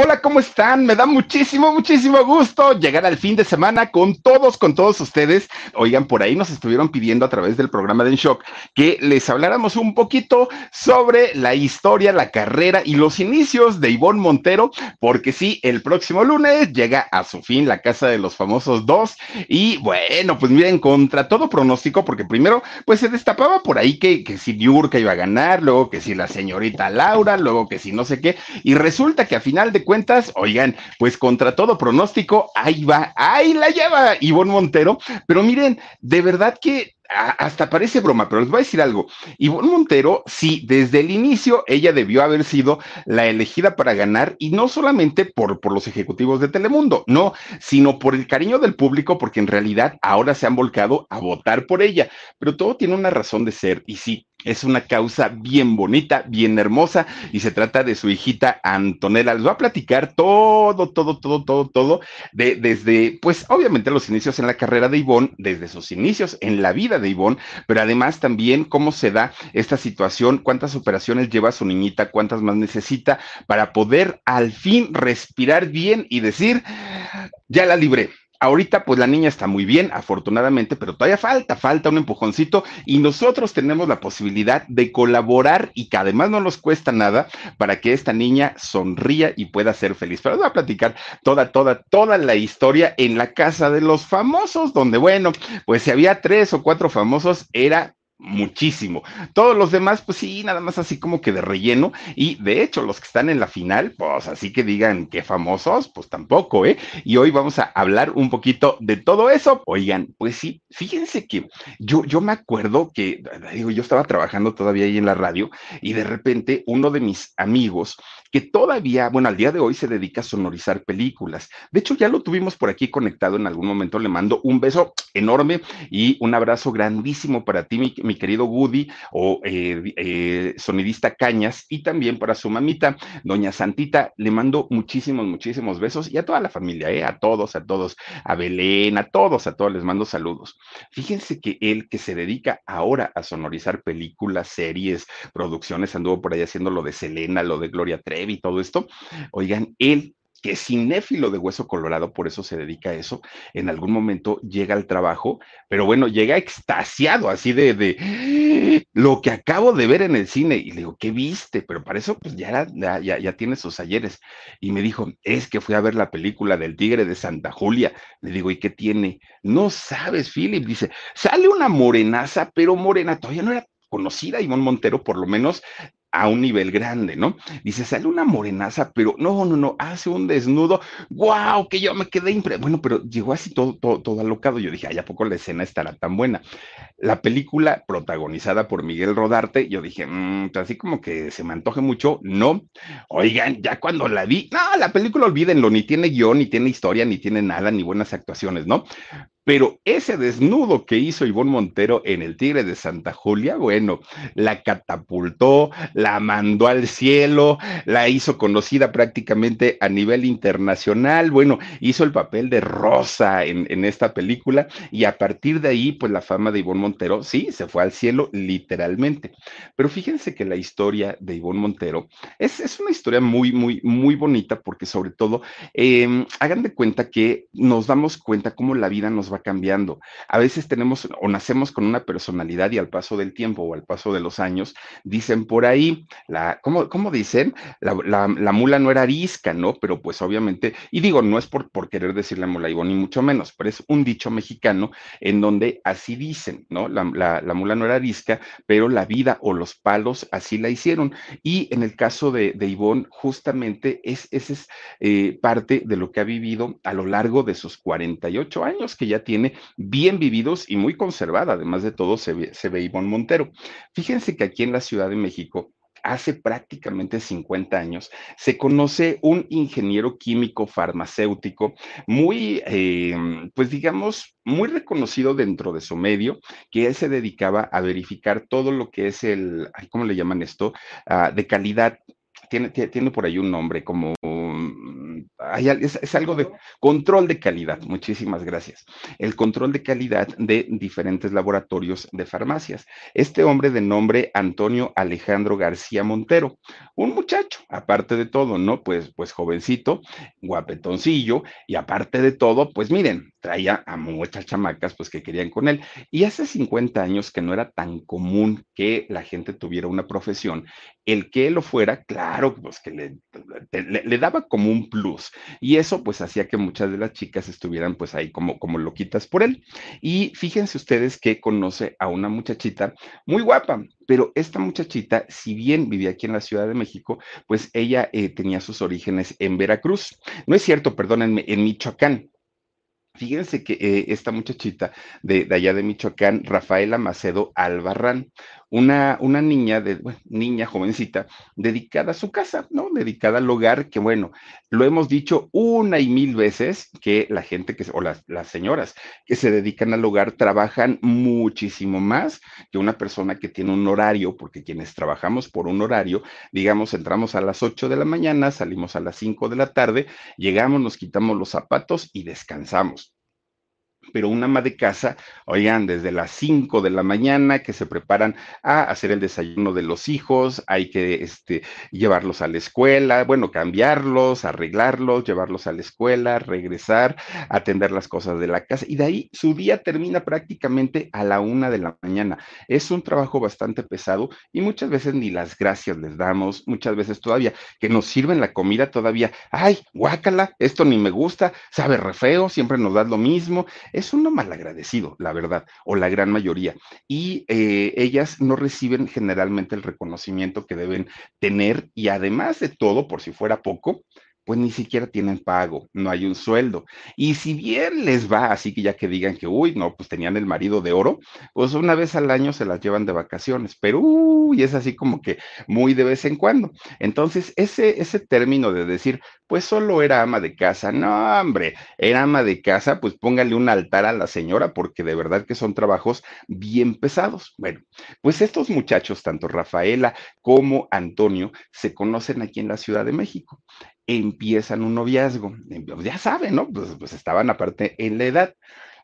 Hola, ¿cómo están? Me da muchísimo, muchísimo gusto llegar al fin de semana con todos, con todos ustedes. Oigan, por ahí nos estuvieron pidiendo a través del programa de En Shock que les habláramos un poquito sobre la historia, la carrera y los inicios de Ivonne Montero, porque sí, el próximo lunes llega a su fin la Casa de los Famosos 2 y bueno, pues miren, contra todo pronóstico, porque primero, pues se destapaba por ahí que, que si Niurka iba a ganar, luego que si la señorita Laura, luego que si no sé qué, y resulta que a final de cuentas, oigan, pues contra todo pronóstico, ahí va, ahí la lleva Ivonne Montero, pero miren, de verdad que hasta parece broma, pero les voy a decir algo. Ivonne Montero, sí, desde el inicio ella debió haber sido la elegida para ganar y no solamente por, por los ejecutivos de Telemundo, no, sino por el cariño del público, porque en realidad ahora se han volcado a votar por ella. Pero todo tiene una razón de ser y sí, es una causa bien bonita, bien hermosa, y se trata de su hijita Antonella. Les voy a platicar todo, todo, todo, todo, todo, de, desde, pues obviamente los inicios en la carrera de Ivonne, desde sus inicios en la vida de Ivonne, pero además también cómo se da esta situación, cuántas operaciones lleva su niñita, cuántas más necesita para poder al fin respirar bien y decir, ya la libré Ahorita, pues la niña está muy bien, afortunadamente, pero todavía falta, falta un empujoncito y nosotros tenemos la posibilidad de colaborar y que además no nos cuesta nada para que esta niña sonría y pueda ser feliz. Pero voy a platicar toda, toda, toda la historia en la casa de los famosos, donde, bueno, pues si había tres o cuatro famosos, era muchísimo. Todos los demás, pues sí, nada más así como que de relleno. Y de hecho, los que están en la final, pues así que digan qué famosos, pues tampoco, ¿eh? Y hoy vamos a hablar un poquito de todo eso. Oigan, pues sí, fíjense que yo, yo me acuerdo que, digo, yo estaba trabajando todavía ahí en la radio y de repente uno de mis amigos que todavía, bueno, al día de hoy se dedica a sonorizar películas. De hecho, ya lo tuvimos por aquí conectado en algún momento. Le mando un beso enorme y un abrazo grandísimo para ti, mi, mi querido Woody o eh, eh, sonidista Cañas, y también para su mamita, doña Santita. Le mando muchísimos, muchísimos besos y a toda la familia, eh, a todos, a todos, a Belén, a todos, a todos les mando saludos. Fíjense que él que se dedica ahora a sonorizar películas, series, producciones, anduvo por ahí haciendo lo de Selena, lo de Gloria Trevi todo esto, oigan, él que es cinéfilo de hueso colorado, por eso se dedica a eso, en algún momento llega al trabajo, pero bueno, llega extasiado, así de, de lo que acabo de ver en el cine. Y le digo, ¿qué viste? Pero para eso, pues ya, ya, ya tiene sus ayeres. Y me dijo, es que fui a ver la película del Tigre de Santa Julia. Le digo, ¿y qué tiene? No sabes, Philip. Dice, sale una morenaza, pero morena, todavía no era conocida Ivonne Montero, por lo menos a un nivel grande, ¿no? Dice, sale una morenaza, pero no, no, no, hace un desnudo, wow, que yo me quedé impre... Bueno, pero llegó así todo, todo, todo alocado. Yo dije, ay, ¿a poco la escena estará tan buena? La película protagonizada por Miguel Rodarte, yo dije, mmm, así como que se me antoje mucho, no. Oigan, ya cuando la vi, no, la película olvídenlo, ni tiene guion, ni tiene historia, ni tiene nada, ni buenas actuaciones, ¿no? Pero ese desnudo que hizo Ivonne Montero en El Tigre de Santa Julia, bueno, la catapultó, la mandó al cielo, la hizo conocida prácticamente a nivel internacional. Bueno, hizo el papel de Rosa en, en esta película y a partir de ahí, pues la fama de Ivonne Montero, sí, se fue al cielo literalmente. Pero fíjense que la historia de Ivonne Montero es, es una historia muy, muy, muy bonita porque sobre todo, eh, hagan de cuenta que nos damos cuenta cómo la vida nos va cambiando. A veces tenemos o nacemos con una personalidad y al paso del tiempo o al paso de los años, dicen por ahí, la, ¿cómo, cómo dicen? La, la, mula no era arisca, ¿no? Pero pues obviamente, y digo, no es por, por querer decirle mula ni mucho menos, pero es un dicho mexicano en donde así dicen, ¿no? La, mula no era arisca, pero la vida o los palos así la hicieron. Y en el caso de, de Ivonne, justamente es, ese es eh, parte de lo que ha vivido a lo largo de sus 48 años que ya tiene bien vividos y muy conservada. Además de todo, se ve, se Ivonne Montero. Fíjense que aquí en la Ciudad de México, hace prácticamente 50 años, se conoce un ingeniero químico farmacéutico muy, em, pues digamos, muy reconocido dentro de su medio, que él se dedicaba a verificar todo lo que es el, ¿cómo le llaman esto? Ah, de calidad. Tiene, tiene, por ahí un nombre como es, algo de control de calidad. Muchísimas gracias. El control de calidad de diferentes laboratorios de farmacias. Este hombre de nombre Antonio Alejandro García Montero, un muchacho, aparte de todo, ¿no? Pues, pues jovencito, guapetoncillo, y aparte de todo, pues miren, traía a muchas chamacas, pues que querían con él. Y hace 50 años que no era tan común que la gente tuviera una profesión, el que lo fuera, claro, pues que le, le daba como un plus. Y eso pues hacía que muchas de las chicas estuvieran pues ahí como, como loquitas por él. Y fíjense ustedes que conoce a una muchachita muy guapa, pero esta muchachita, si bien vivía aquí en la Ciudad de México, pues ella eh, tenía sus orígenes en Veracruz. No es cierto, perdónenme, en Michoacán. Fíjense que eh, esta muchachita de, allá de Michoacán, Rafaela Macedo Albarrán, una, una niña, de, niña jovencita, dedicada a su casa, ¿no? Dedicada al hogar, que bueno, lo hemos dicho una y mil veces que la gente que, o las, las señoras que se dedican al hogar trabajan muchísimo más que una persona que tiene un horario, porque quienes trabajamos por un horario, digamos, entramos a las 8 de la mañana, salimos a las 5 de la tarde, llegamos, nos quitamos los zapatos y descansamos pero una ama de casa, oigan, desde las 5 de la mañana que se preparan a hacer el desayuno de los hijos, hay que este, llevarlos a la escuela, bueno, cambiarlos, arreglarlos, llevarlos a la escuela, regresar, atender las cosas de la casa, y de ahí su día termina prácticamente a la una de la mañana. Es un trabajo bastante pesado y muchas veces ni las gracias les damos, muchas veces todavía que nos sirven la comida todavía, ay, guácala, esto ni me gusta, sabe re feo, siempre nos da lo mismo es uno malagradecido, la verdad, o la gran mayoría. Y eh, ellas no reciben generalmente el reconocimiento que deben tener y además de todo, por si fuera poco, pues ni siquiera tienen pago, no hay un sueldo. Y si bien les va, así que ya que digan que, uy, no, pues tenían el marido de oro, pues una vez al año se las llevan de vacaciones, pero, uy, es así como que muy de vez en cuando. Entonces, ese, ese término de decir, pues solo era ama de casa, no, hombre, era ama de casa, pues póngale un altar a la señora, porque de verdad que son trabajos bien pesados. Bueno, pues estos muchachos, tanto Rafaela como Antonio, se conocen aquí en la Ciudad de México empiezan un noviazgo. Em, pues, ya saben, ¿no? Pues, pues, estaban aparte en la edad.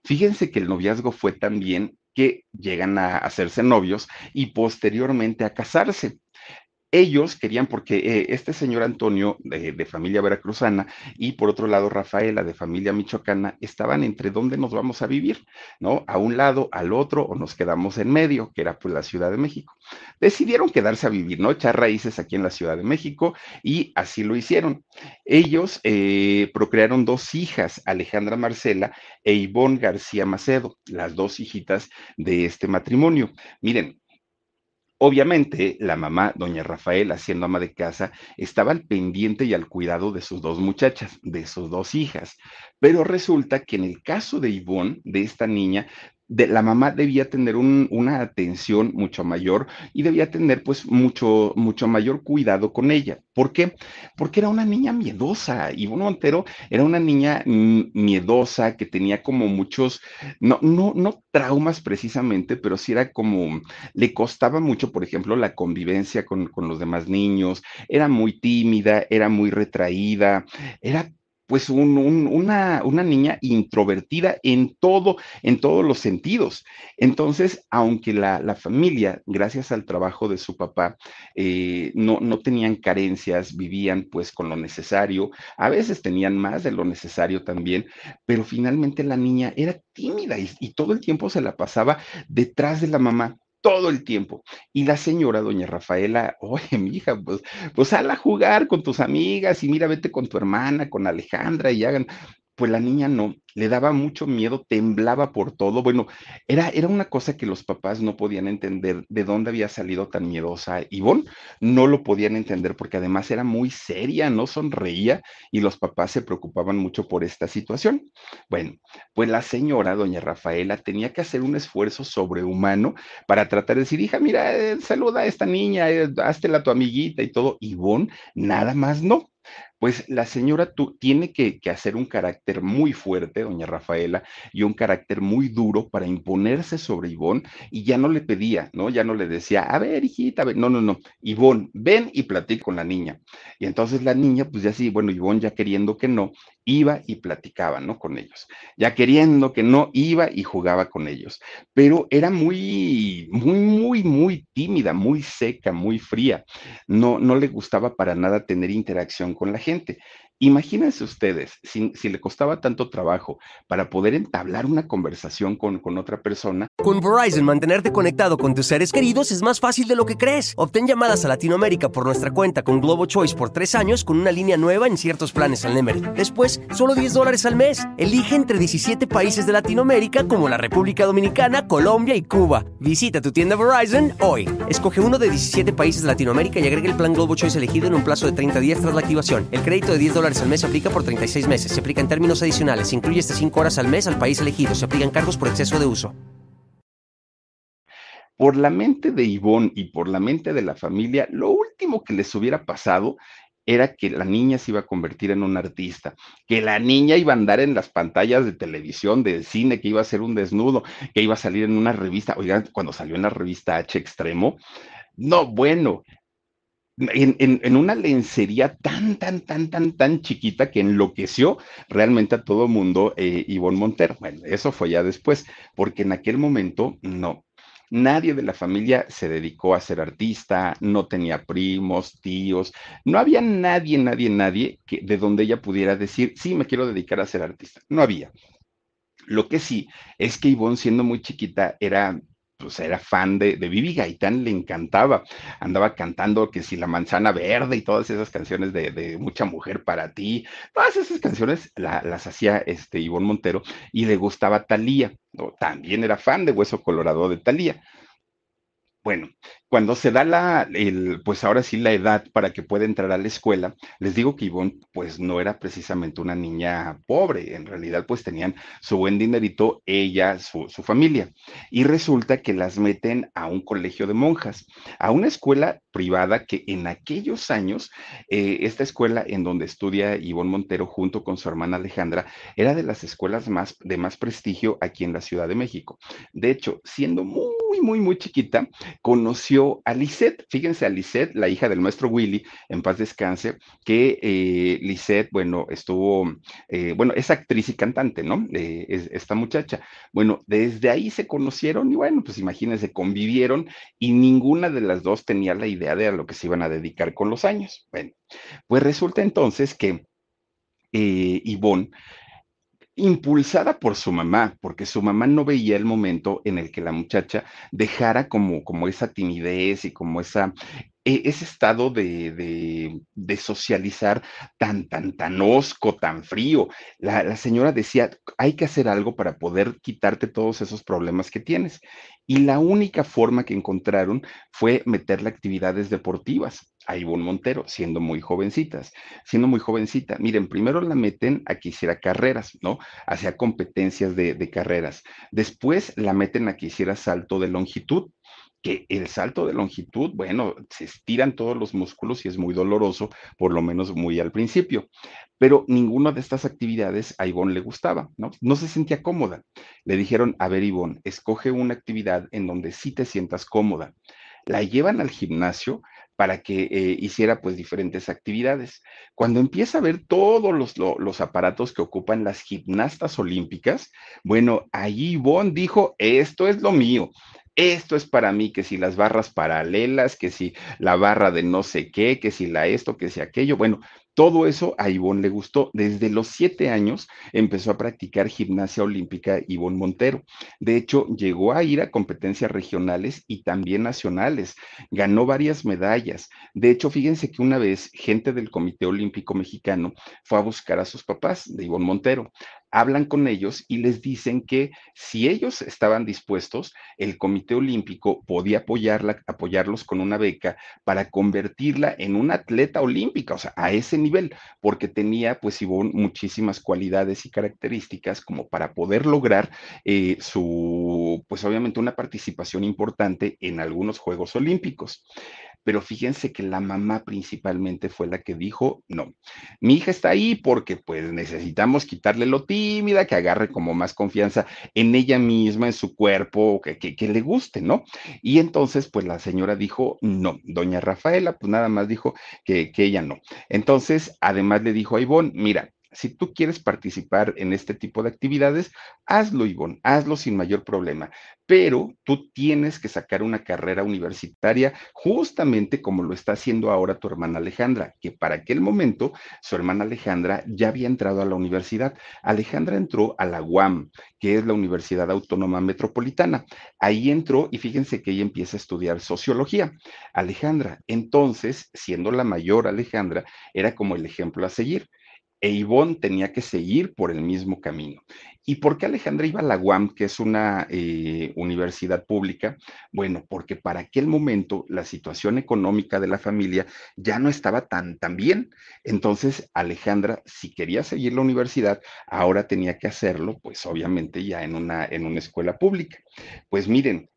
Fíjense que el noviazgo fue tan bien que llegan a hacerse novios y posteriormente a casarse ellos querían, porque eh, este señor Antonio, de, familia veracruzana, y por otro lado Rafaela, de familia michoacana, estaban entre dónde nos vamos a vivir, ¿no? A un lado, al otro, o nos quedamos en medio, que era pues la Ciudad de México. Decidieron quedarse a vivir, ¿no? Echar raíces aquí en la Ciudad de México, y así lo hicieron. Ellos eh, procrearon dos hijas, Alejandra Marcela e Ivonne García Macedo, las dos hijitas de este matrimonio. Miren, Obviamente, la mamá, doña Rafaela, siendo ama de casa, estaba al pendiente y al cuidado de sus dos muchachas, de sus dos hijas. Pero resulta que en el caso de Ivonne, de esta niña, de, la mamá debía tener una atención mucho mayor y debía tener pues mucho, mucho mayor cuidado con ella. ¿Por qué? Porque era una niña miedosa. y Ivonne Montero era una niña miedosa que tenía como muchos, no, no, no traumas precisamente, pero sí era como, le costaba mucho, por ejemplo, la convivencia con, con los demás niños, era muy tímida, era muy retraída, era pues una, niña introvertida en todo, en todos los sentidos. Entonces, aunque la, familia, gracias al trabajo de su papá, eh, no, no tenían carencias, vivían pues con lo necesario, a veces tenían más de lo necesario también, pero finalmente la niña era tímida y todo el tiempo se la pasaba detrás de la mamá todo el tiempo. Y la señora, doña Rafaela, oye, mi hija, pues, pues sal a jugar con tus amigas y mira, vete con tu hermana, con Alejandra y hagan. Pues la niña no, le daba mucho miedo, temblaba por todo. Bueno, era, era una cosa que los papás no podían entender de dónde había salido tan miedosa Ivonne. No lo podían entender porque además era muy seria, no sonreía y los papás se preocupaban mucho por esta situación. Bueno, pues la señora, doña Rafaela, tenía que hacer un esfuerzo sobrehumano para tratar de decir, hija, mira, eh, saluda a esta niña, eh, a tu amiguita y todo. Ivonne, nada más no pues la señora tiene que, hacer un carácter muy fuerte, doña Rafaela, y un carácter muy duro para imponerse sobre Ivonne, y ya no le pedía, ¿no? Ya no le decía, a ver, hijita, no, no, no, Ivonne, ven y platica con la niña. Y entonces la niña, pues ya sí, bueno, Ivonne ya queriendo que no, iba y platicaba, ¿no? Con ellos. Ya queriendo que no, iba y jugaba con ellos. Pero era muy, muy, muy, muy tímida, muy seca, muy fría. No, no le gustaba para nada tener interacción con la gente. Imagínense ustedes, si, le costaba tanto trabajo para poder entablar una conversación con, con otra persona. Con Verizon, mantenerte conectado con tus seres queridos es más fácil de lo que crees. Obtén llamadas a Latinoamérica por nuestra cuenta con Globo Choice por tres años con una línea nueva en ciertos planes al Nemery. Después, solo 10 dólares al mes. Elige entre 17 países de Latinoamérica como la República Dominicana, Colombia y Cuba. Visita tu tienda Verizon hoy. Escoge uno de 17 países de Latinoamérica y agrega el plan Globo Choice elegido en un plazo de 30 días tras la activación. El crédito de 10 dólares al mes se aplica por 36 meses. Se aplica en términos adicionales. Se incluye hasta 5 horas al mes al país elegido. Se aplican cargos por exceso de uso. Por la mente de Ivonne y por la mente de la familia, lo último que les hubiera pasado era que la niña se iba a convertir en un artista, que la niña iba a andar en las pantallas de televisión, de cine, que iba a ser un desnudo, que iba a salir en una revista. Oigan, cuando salió en la revista H Extremo, no, bueno, en, una lencería tan, tan, tan, tan, tan chiquita que enloqueció realmente a todo mundo eh, Ivonne Montero. Bueno, eso fue ya después, porque en aquel momento no. Nadie de la familia se dedicó a ser artista, no tenía primos, tíos, no había nadie, nadie, nadie que, de donde ella pudiera decir, sí, me quiero dedicar a ser artista. No había. Lo que sí es que Ivonne, siendo muy chiquita, era pues era fan de, de Vivi Gaitán, le encantaba. Andaba cantando que si la manzana verde y todas esas canciones de, Mucha Mujer para ti, todas esas canciones las hacía este Ivonne Montero y le gustaba Talía. También era fan de Hueso Colorado de Talía. Bueno, cuando se da la, el, pues ahora sí la edad para que pueda entrar a la escuela, les digo que Ivonne pues no era precisamente una niña pobre, en realidad pues tenían su buen dinerito ella, su, familia, y resulta que las meten a un colegio de monjas, a una escuela privada que en aquellos años, eh, esta escuela en donde estudia Ivonne Montero junto con su hermana Alejandra, era de las escuelas más, de más prestigio aquí en la Ciudad de México. De hecho, siendo muy, muy, muy chiquita, conoció a Lisette. Fíjense a Lisette, la hija del maestro Willy, en paz descanse, que eh, Lisette, bueno, estuvo, eh, bueno, es actriz y cantante, ¿no? Eh, esta muchacha. Bueno, desde ahí se conocieron y bueno, pues imagínense, convivieron y ninguna de las dos tenía la idea de a lo que se iban a dedicar con los años. Bueno, pues resulta entonces que eh, Ivonne impulsada por su mamá, porque su mamá no veía el momento en el que la muchacha dejara como, como esa timidez y como esa, ese estado de, de, socializar tan, tan, tan osco, tan frío. La, señora decía, hay que hacer algo para poder quitarte todos esos problemas que tienes. Y la única forma que encontraron fue meterle actividades deportivas a Ivonne Montero, siendo muy jovencitas, siendo muy jovencita. Miren, primero la meten a que hiciera carreras, ¿no? Hacía competencias de, de carreras. Después la meten a que hiciera salto de longitud, que el salto de longitud, bueno, se estiran todos los músculos y es muy doloroso, por lo menos muy al principio. Pero ninguna de estas actividades a Ivonne le gustaba, ¿no? No se sentía cómoda. Le dijeron, a ver, Ivonne, escoge una actividad en donde sí te sientas cómoda. La llevan al gimnasio, para que eh, hiciera pues diferentes actividades. Cuando empieza a ver todos los, los, aparatos que ocupan las gimnastas olímpicas, bueno, allí Ivonne dijo, esto es lo mío. Esto es para mí, que si las barras paralelas, que si la barra de no sé qué, que si la esto, que si aquello. Bueno, todo eso a Ivonne le gustó. Desde los siete años empezó a practicar gimnasia olímpica Ivonne Montero. De hecho, llegó a ir a competencias regionales y también nacionales. Ganó varias medallas. De hecho, fíjense que una vez gente del Comité Olímpico Mexicano fue a buscar a sus papás de Ivonne Montero hablan con ellos y les dicen que si ellos estaban dispuestos, el Comité Olímpico podía apoyarla, apoyarlos con una beca para convertirla en una atleta olímpica, o sea, a ese nivel, porque tenía, pues, Ivonne, muchísimas cualidades y características como para poder lograr eh, su, pues, obviamente, una participación importante en algunos Juegos Olímpicos pero fíjense que la mamá principalmente fue la que dijo, no, mi hija está ahí porque pues necesitamos quitarle lo tímida, que agarre como más confianza en ella misma, en su cuerpo, que, que, le guste, ¿no? Y entonces pues la señora dijo, no, doña Rafaela pues nada más dijo que, que ella no. Entonces además le dijo a Ivonne, mira, si tú quieres participar en este tipo de actividades, hazlo, Ivonne, hazlo sin mayor problema. Pero tú tienes que sacar una carrera universitaria justamente como lo está haciendo ahora tu hermana Alejandra, que para aquel momento su hermana Alejandra ya había entrado a la universidad. Alejandra entró a la UAM, que es la Universidad Autónoma Metropolitana. Ahí entró y fíjense que ella empieza a estudiar sociología. Alejandra, entonces, siendo la mayor Alejandra, era como el ejemplo a seguir e Ivonne tenía que seguir por el mismo camino. ¿Y por qué Alejandra iba a la UAM, que es una eh, universidad pública? Bueno, porque para aquel momento la situación económica de la familia ya no estaba tan, tan bien. Entonces, Alejandra, si quería seguir la universidad, ahora tenía que hacerlo, pues obviamente ya en una, en una escuela pública. Pues miren,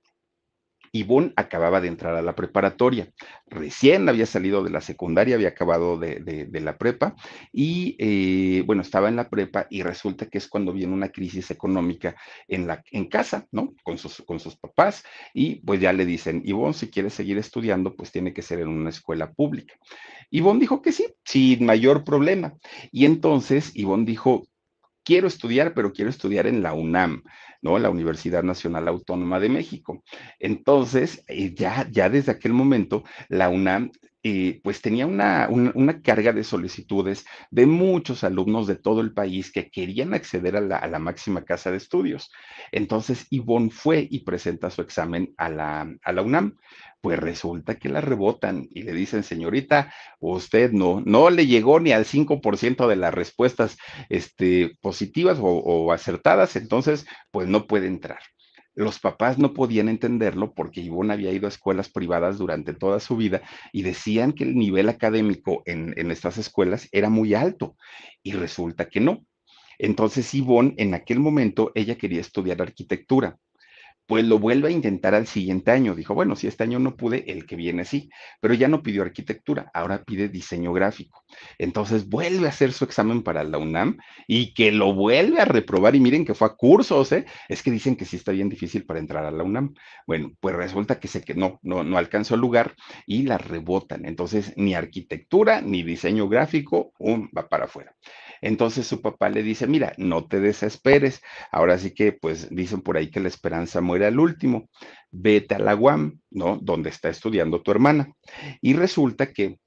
Ivonne acababa de entrar a la preparatoria. Recién había salido de la secundaria, había acabado de, la prepa y, eh, bueno, estaba en la prepa y resulta que es cuando viene una crisis económica en, casa, ¿no? Con sus, con sus papás y pues ya le dicen, Ivonne, si quiere seguir estudiando, pues tiene que ser en una escuela pública. Ivonne dijo que sí, sin mayor problema. Y entonces Ivonne dijo, quiero estudiar, pero quiero estudiar en la UNAM. ¿no? La Universidad Nacional Autónoma de México. Entonces, eh, ya, ya desde aquel momento, la UNAM eh, pues tenía una, una, carga de solicitudes de muchos alumnos de todo el país que querían acceder a la, a la, máxima casa de estudios. Entonces, Ivonne fue y presenta su examen a la, a la UNAM. Pues resulta que la rebotan y le dicen, señorita, usted no, no le llegó ni al 5% de las respuestas este, positivas o, acertadas, entonces, pues no puede entrar. Los papás no podían entenderlo porque Ivonne había ido a escuelas privadas durante toda su vida y decían que el nivel académico en, en estas escuelas era muy alto y resulta que no. Entonces Ivonne en aquel momento ella quería estudiar arquitectura pues lo vuelve a intentar al siguiente año. Dijo, bueno, si este año no pude, el que viene sí, pero ya no pidió arquitectura, ahora pide diseño gráfico. Entonces vuelve a hacer su examen para la UNAM y que lo vuelve a reprobar y miren que fue a cursos, ¿eh? Es que dicen que sí está bien difícil para entrar a la UNAM. Bueno, pues resulta que se que no, no, no alcanzó el lugar y la rebotan. Entonces, ni arquitectura ni diseño gráfico, um, va para afuera. Entonces su papá le dice, mira, no te desesperes. Ahora sí que, pues dicen por ahí que la esperanza muere al último. Vete a la UAM, ¿no? Donde está estudiando tu hermana. Y resulta que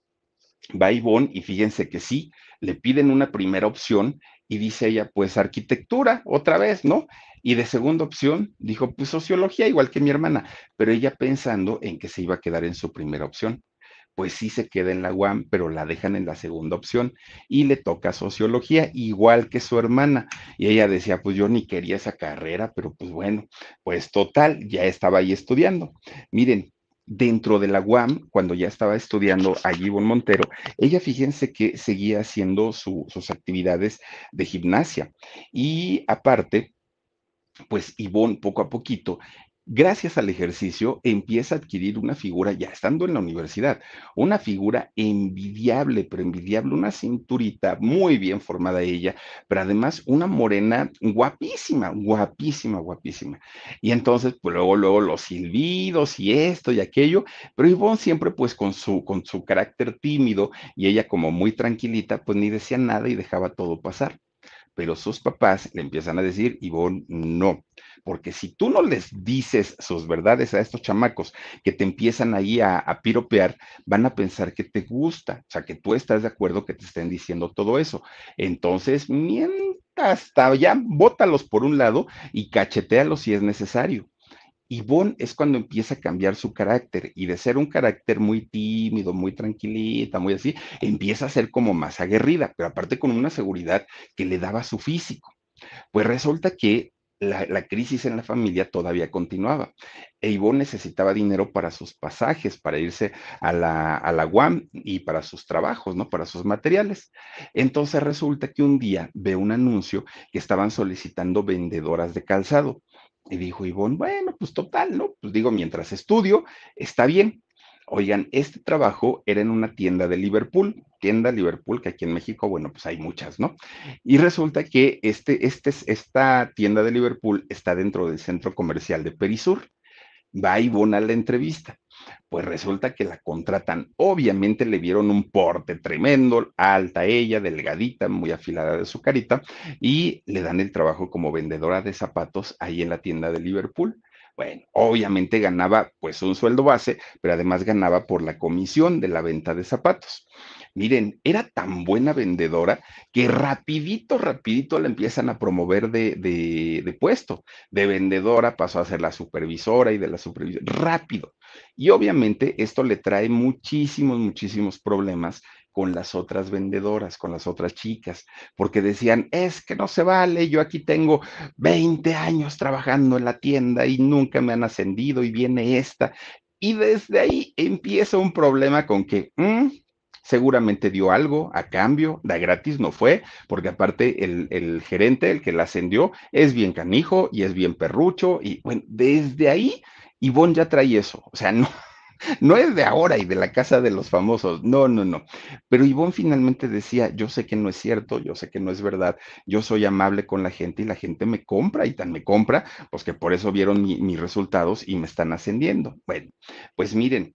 va Ivonne y fíjense que sí, le piden una primera opción y dice ella, pues arquitectura, otra vez, ¿no? Y de segunda opción dijo, pues sociología, igual que mi hermana, pero ella pensando en que se iba a quedar en su primera opción pues sí se queda en la UAM, pero la dejan en la segunda opción y le toca sociología, igual que su hermana. Y ella decía, pues yo ni quería esa carrera, pero pues bueno, pues total, ya estaba ahí estudiando. Miren, dentro de la UAM, cuando ya estaba estudiando allí Ivonne Montero, ella fíjense que seguía haciendo sus actividades de gimnasia. Y aparte, pues Ivonne poco a poquito gracias al ejercicio, empieza a adquirir una figura, ya estando en la universidad, una figura envidiable, pero envidiable, una cinturita muy bien formada ella, pero además una morena guapísima, guapísima, guapísima. Y entonces, pues luego, luego los silbidos y esto y aquello, pero Ivonne siempre pues con su, con su carácter tímido y ella como muy tranquilita, pues ni decía nada y dejaba todo pasar pero sus papás le empiezan a decir, Ivonne, no, porque si tú no les dices sus verdades a estos chamacos que te empiezan ahí a, piropear, van a pensar que te gusta, o sea, que tú estás de acuerdo que te estén diciendo todo eso. Entonces, mientras hasta ya, bótalos por un lado y cachetealos si es necesario. Ivonne es cuando empieza a cambiar su carácter y de ser un carácter muy tímido, muy tranquilita, muy así, empieza a ser como más aguerrida, pero aparte con una seguridad que le daba su físico. Pues resulta que la, crisis en la familia todavía continuaba. E Ivonne necesitaba dinero para sus pasajes, para irse a la, a la UAM y para sus trabajos, ¿no? Para sus materiales. Entonces resulta que un día ve un anuncio que estaban solicitando vendedoras de calzado. Y dijo Ivonne, bueno, pues total, ¿no? Pues digo, mientras estudio, está bien. Oigan, este trabajo era en una tienda de Liverpool, tienda Liverpool, que aquí en México, bueno, pues hay muchas, ¿no? Y resulta que este, este, esta tienda de Liverpool está dentro del centro comercial de Perisur. Va Ivonne a la entrevista. Pues resulta que la contratan. Obviamente le vieron un porte tremendo, alta ella, delgadita, muy afilada de su carita, y le dan el trabajo como vendedora de zapatos ahí en la tienda de Liverpool. Bueno, obviamente ganaba pues un sueldo base, pero además ganaba por la comisión de la venta de zapatos. Miren, era tan buena vendedora que rapidito, rapidito la empiezan a promover de, de, de puesto. De vendedora pasó a ser la supervisora y de la supervisora, rápido. Y obviamente esto le trae muchísimos, muchísimos problemas con las otras vendedoras, con las otras chicas, porque decían, es que no se vale, yo aquí tengo 20 años trabajando en la tienda y nunca me han ascendido y viene esta. Y desde ahí empieza un problema con que, mmm, seguramente dio algo a cambio, da gratis no fue, porque aparte el, el, gerente, el que la ascendió, es bien canijo y es bien perrucho, y bueno, desde ahí Ivonne ya trae eso, o sea, no, no es de ahora y de la casa de los famosos, no, no, no. Pero Ivonne finalmente decía, yo sé que no es cierto, yo sé que no es verdad, yo soy amable con la gente y la gente me compra y tan me compra, pues que por eso vieron mi, mis resultados y me están ascendiendo. Bueno, pues miren,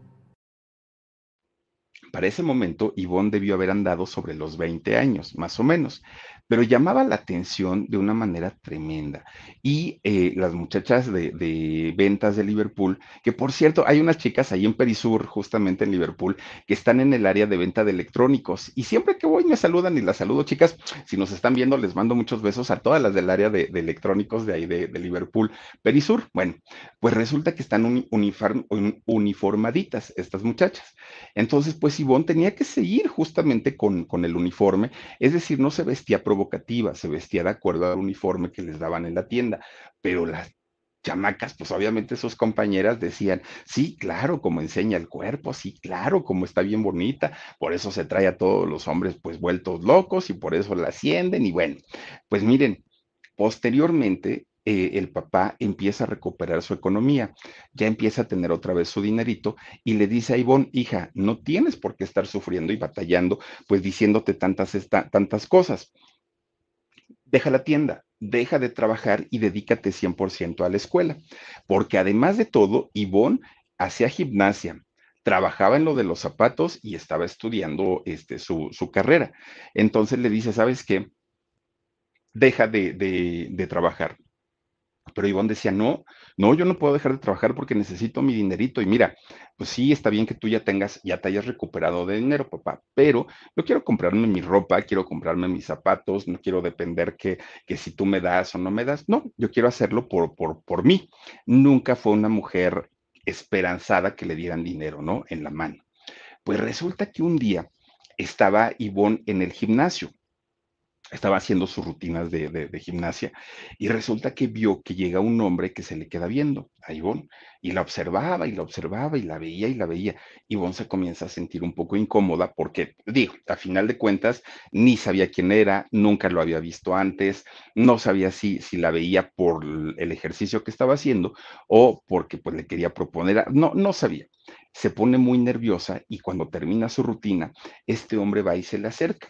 Para ese momento, Ivonne debió haber andado sobre los 20 años, más o menos pero llamaba la atención de una manera tremenda. Y eh, las muchachas de, ventas de Liverpool, que por cierto, hay unas chicas ahí en Perisur, justamente en Liverpool, que están en el área de venta de electrónicos. Y siempre que voy me saludan y las saludo, chicas. Si nos están viendo, les mando muchos besos a todas las del área de, electrónicos de ahí de, Liverpool, Perisur. Bueno, pues resulta que están un, uniform, un, uniformaditas estas muchachas. Entonces, pues Ivonne tenía que seguir justamente con, con el uniforme, es decir, no se vestía se vestía de acuerdo al uniforme que les daban en la tienda, pero las chamacas, pues obviamente sus compañeras decían, sí, claro, como enseña el cuerpo, sí, claro, como está bien bonita, por eso se trae a todos los hombres pues vueltos locos y por eso la ascienden y bueno, pues miren, posteriormente eh, el papá empieza a recuperar su economía, ya empieza a tener otra vez su dinerito y le dice a Ivonne, hija, no tienes por qué estar sufriendo y batallando, pues diciéndote tantas, tantas cosas deja la tienda, deja de trabajar y dedícate 100% a la escuela. Porque además de todo, Ivonne hacía gimnasia, trabajaba en lo de los zapatos y estaba estudiando este, su, su carrera. Entonces le dice, ¿sabes qué? Deja de, de, de trabajar. Pero Ivonne decía, no, no, yo no puedo dejar de trabajar porque necesito mi dinerito. Y mira, pues sí, está bien que tú ya tengas, ya te hayas recuperado de dinero, papá, pero yo quiero comprarme mi ropa, quiero comprarme mis zapatos, no quiero depender que, que si tú me das o no me das. No, yo quiero hacerlo por, por, por mí. Nunca fue una mujer esperanzada que le dieran dinero, ¿no? En la mano. Pues resulta que un día estaba Ivonne en el gimnasio estaba haciendo sus rutinas de, gimnasia y resulta que vio que llega un hombre que se le queda viendo a Ivonne y la observaba y la observaba y la veía y la veía. Ivonne se comienza a sentir un poco incómoda porque, digo, a final de cuentas, ni sabía quién era, nunca lo había visto antes, no sabía si, si la veía por el ejercicio que estaba haciendo o porque pues le quería proponer, no, no sabía. Se pone muy nerviosa y cuando termina su rutina, este hombre va y se le acerca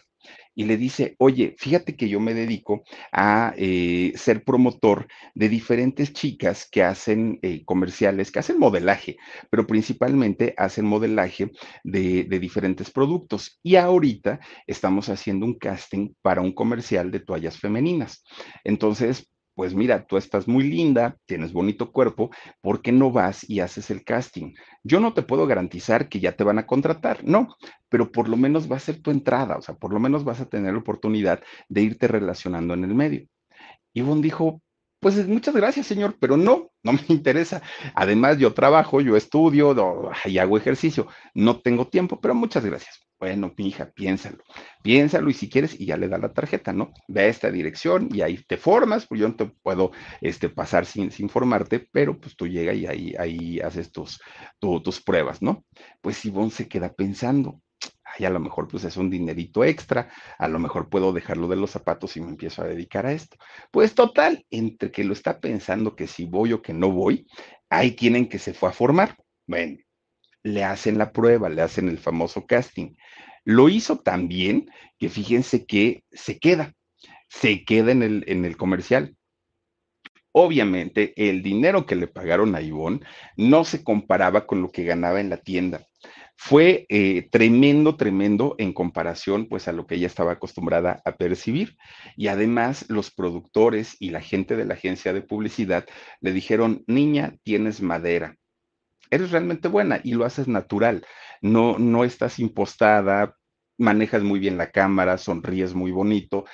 y le dice, oye, fíjate que yo me dedico a eh, ser promotor de diferentes chicas que hacen eh, comerciales, que hacen modelaje, pero principalmente hacen modelaje de, de diferentes productos. Y ahorita estamos haciendo un casting para un comercial de toallas femeninas. Entonces, pues mira, tú estás muy linda, tienes bonito cuerpo, ¿por qué no vas y haces el casting? Yo no te puedo garantizar que ya te van a contratar, no, pero por lo menos va a ser tu entrada, o sea, por lo menos vas a tener la oportunidad de irte relacionando en el medio. Ivonne dijo, pues muchas gracias, señor, pero no, no me interesa. Además, yo trabajo, yo estudio y hago ejercicio, no tengo tiempo, pero muchas gracias. Bueno, hija, piénsalo, piénsalo y si quieres, y ya le da la tarjeta, ¿no? Ve a esta dirección y ahí te formas, pues yo no te puedo este, pasar sin, sin formarte, pero pues tú llegas y ahí, ahí haces tus, tus pruebas, ¿no? Pues Ivonne se queda pensando, ay, a lo mejor pues es un dinerito extra, a lo mejor puedo dejarlo de los zapatos y me empiezo a dedicar a esto. Pues total, entre que lo está pensando que si voy o que no voy, hay quien que se fue a formar. Bueno, le hacen la prueba, le hacen el famoso casting. Lo hizo tan bien que fíjense que se queda, se queda en el, en el comercial. Obviamente, el dinero que le pagaron a Ivonne no se comparaba con lo que ganaba en la tienda. Fue eh, tremendo, tremendo en comparación pues a lo que ella estaba acostumbrada a percibir. Y además los productores y la gente de la agencia de publicidad le dijeron, niña, tienes madera, eres realmente buena y lo haces natural. No, no estás impostada, manejas muy bien la cámara, sonríes muy bonito.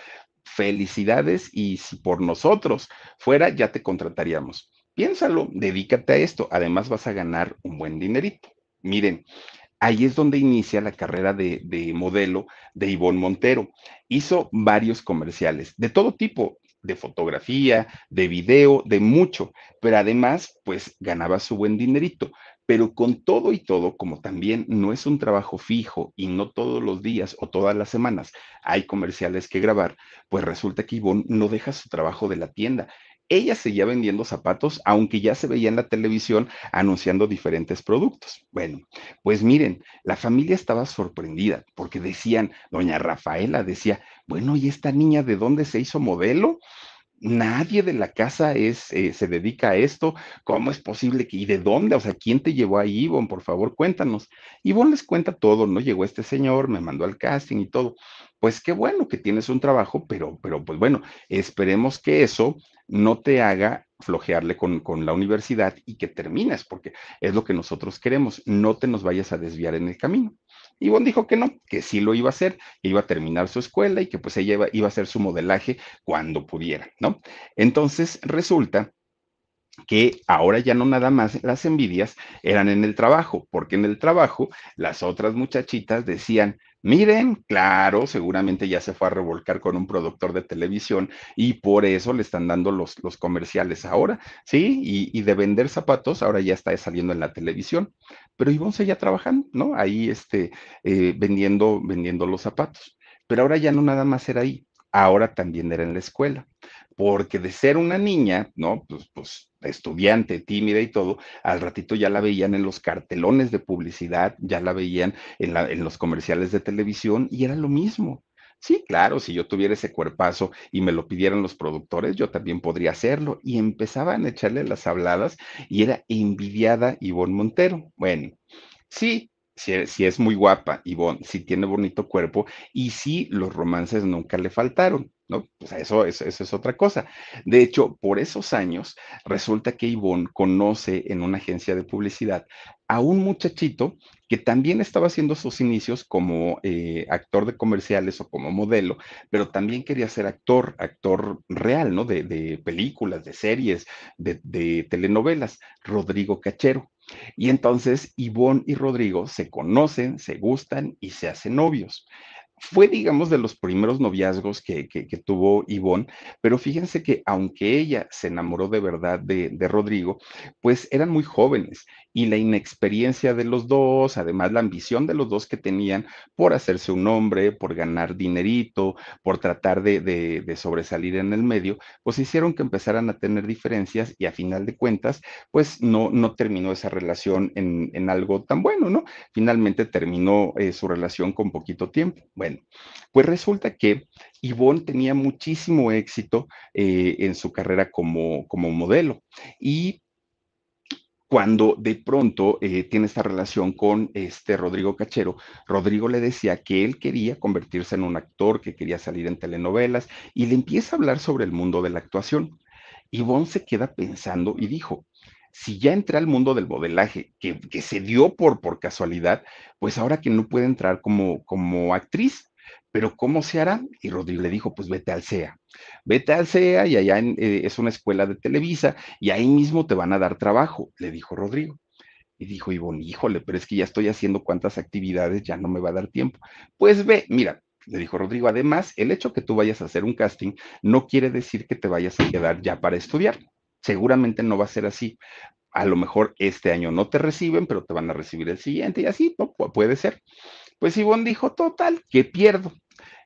Felicidades y si por nosotros fuera, ya te contrataríamos. Piénsalo, dedícate a esto. Además vas a ganar un buen dinerito. Miren, ahí es donde inicia la carrera de, de, modelo de Ivonne Montero. Hizo varios comerciales de todo tipo, de fotografía, de video, de mucho, pero además, pues ganaba su buen dinerito. Pero con todo y todo, como también no es un trabajo fijo y no todos los días o todas las semanas hay comerciales que grabar, pues resulta que Ivonne no deja su trabajo de la tienda. Ella seguía vendiendo zapatos, aunque ya se veía en la televisión anunciando diferentes productos. Bueno, pues miren, la familia estaba sorprendida porque decían, doña Rafaela decía, bueno, ¿y esta niña de dónde se hizo modelo? Nadie de la casa es, eh, se dedica a esto. ¿Cómo es posible que, y de dónde? O sea, ¿quién te llevó ahí, Ivonne? Por favor, cuéntanos. Ivonne les cuenta todo, ¿no? Llegó este señor, me mandó al casting y todo. Pues qué bueno que tienes un trabajo, pero, pero pues bueno, esperemos que eso no te haga flojearle con, con, la universidad y que termines, porque es lo que nosotros queremos, no te nos vayas a desviar en el camino. Bon dijo que no, que sí lo iba a hacer, que iba a terminar su escuela y que pues ella iba, iba a hacer su modelaje cuando pudiera, ¿no? Entonces resulta que ahora ya no nada más las envidias eran en el trabajo, porque en el trabajo las otras muchachitas decían, miren, claro, seguramente ya se fue a revolcar con un productor de televisión y por eso le están dando los, los comerciales ahora, ¿sí? Y, de vender zapatos ahora ya está saliendo en la televisión, pero Ivonne seguía trabajando, ¿no? Ahí, este, eh, vendiendo, vendiendo los zapatos, pero ahora ya no nada más era ahí, ahora también era en la escuela porque de ser una niña, ¿no? Pues, pues estudiante, tímida y todo, al ratito ya la veían en los cartelones de publicidad, ya la veían en, en los comerciales de televisión y era lo mismo. Sí, claro, si yo tuviera ese cuerpazo y me lo pidieran los productores, yo también podría hacerlo. Y empezaban a echarle las habladas y era envidiada Ivonne Montero. Bueno, sí, si, es muy guapa, Ivonne, si tiene bonito cuerpo y si los romances nunca le faltaron. ¿No? Pues eso, eso, es otra cosa. De hecho, por esos años, resulta que Ivonne conoce en una agencia de publicidad a un muchachito que también estaba haciendo sus inicios como eh, actor de comerciales o como modelo, pero también quería ser actor, actor real, ¿no? De, de películas, de series, de, de telenovelas, Rodrigo Cachero. Y entonces Ivonne y Rodrigo se conocen, se gustan y se hacen novios fue, digamos, de los primeros noviazgos que, tuvo Ivonne, pero fíjense que aunque ella se enamoró de verdad de, de, Rodrigo, pues eran muy jóvenes y la inexperiencia de los dos, además la ambición de los dos que tenían por hacerse un hombre, por ganar dinerito, por tratar de, de sobresalir en el medio, pues hicieron que empezaran a tener diferencias y a final de cuentas, pues no, no terminó esa relación en, en algo tan bueno, ¿no? Finalmente terminó eh, su relación con poquito tiempo. Bueno, pues resulta que Yvonne tenía muchísimo éxito eh, en su carrera como, como modelo y cuando de pronto eh, tiene esta relación con este Rodrigo Cachero, Rodrigo le decía que él quería convertirse en un actor, que quería salir en telenovelas y le empieza a hablar sobre el mundo de la actuación. Yvonne se queda pensando y dijo, si ya entré al mundo del modelaje, que, que, se dio por, por casualidad, pues ahora que no puede entrar como, como actriz, pero ¿cómo se hará? Y Rodrigo le dijo, pues vete al CEA. Vete al CEA y allá eh, es una escuela de Televisa y ahí mismo te van a dar trabajo, le dijo Rodrigo. Y dijo Ivonne, híjole, pero es que ya estoy haciendo cuantas actividades, ya no me va a dar tiempo. Pues ve, mira, le dijo Rodrigo, además, el hecho que tú vayas a hacer un casting no quiere decir que te vayas a quedar ya para estudiar. Seguramente no va a ser así. A lo mejor este año no te reciben, pero te van a recibir el siguiente y así, puede ser. Pues Ivonne dijo, total, ¿qué pierdo?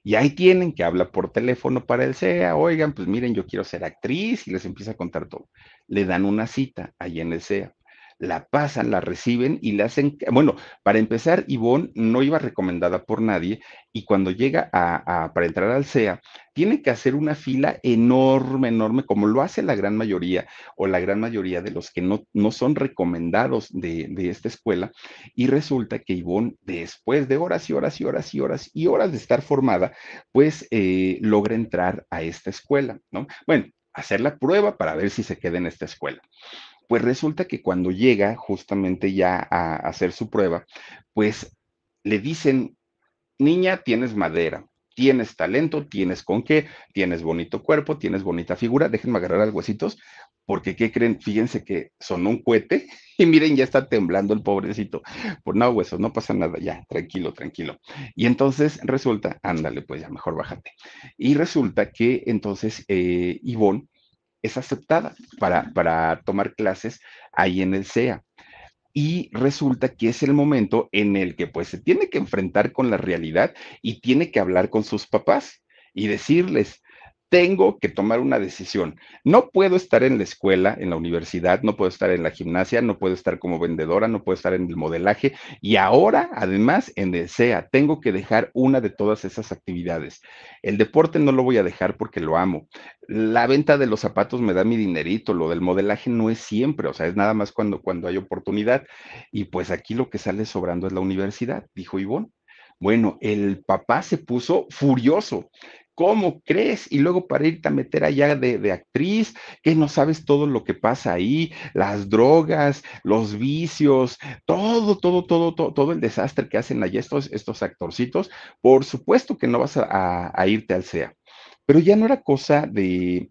Y ahí tienen que habla por teléfono para el CEA, oigan, pues miren, yo quiero ser actriz y les empieza a contar todo. Le dan una cita ahí en el CEA la pasan, la reciben y le hacen, bueno, para empezar, Ivonne no iba recomendada por nadie y cuando llega a, para entrar al CEA, tiene que hacer una fila enorme, enorme, como lo hace la gran mayoría o la gran mayoría de los que no, no son recomendados de, esta escuela. Y resulta que Ivonne, después de horas y horas y horas y horas y horas de estar formada, pues eh, logra entrar a esta escuela, ¿no? Bueno, hacer la prueba para ver si se queda en esta escuela. Pues resulta que cuando llega justamente ya a hacer su prueba, pues le dicen, niña, tienes madera, tienes talento, tienes con qué, tienes bonito cuerpo, tienes bonita figura, déjenme agarrar al huesitos, porque ¿qué creen? Fíjense que son un cohete y miren, ya está temblando el pobrecito. Pues no, huesos, no pasa nada, ya, tranquilo, tranquilo. Y entonces resulta, ándale, pues ya, mejor bájate. Y resulta que entonces eh, Ivonne es aceptada para, para tomar clases ahí en el CEA. Y resulta que es el momento en el que pues se tiene que enfrentar con la realidad y tiene que hablar con sus papás y decirles, tengo que tomar una decisión. No puedo estar en la escuela, en la universidad, no puedo estar en la gimnasia, no puedo estar como vendedora, no puedo estar en el modelaje y ahora, además, en el SEA, tengo que dejar una de todas esas actividades. El deporte no lo voy a dejar porque lo amo. La venta de los zapatos me da mi dinerito, lo del modelaje no es siempre, o sea, es nada más cuando, cuando hay oportunidad. Y pues aquí lo que sale sobrando es la universidad, dijo Ivonne. Bueno, el papá se puso furioso. ¿Cómo crees? Y luego para irte a meter allá de, actriz, que no sabes todo lo que pasa ahí, las drogas, los vicios, todo, todo, todo, todo, todo el desastre que hacen allá estos, estos actorcitos, por supuesto que no vas a, a irte al SEA. Pero ya no era cosa de,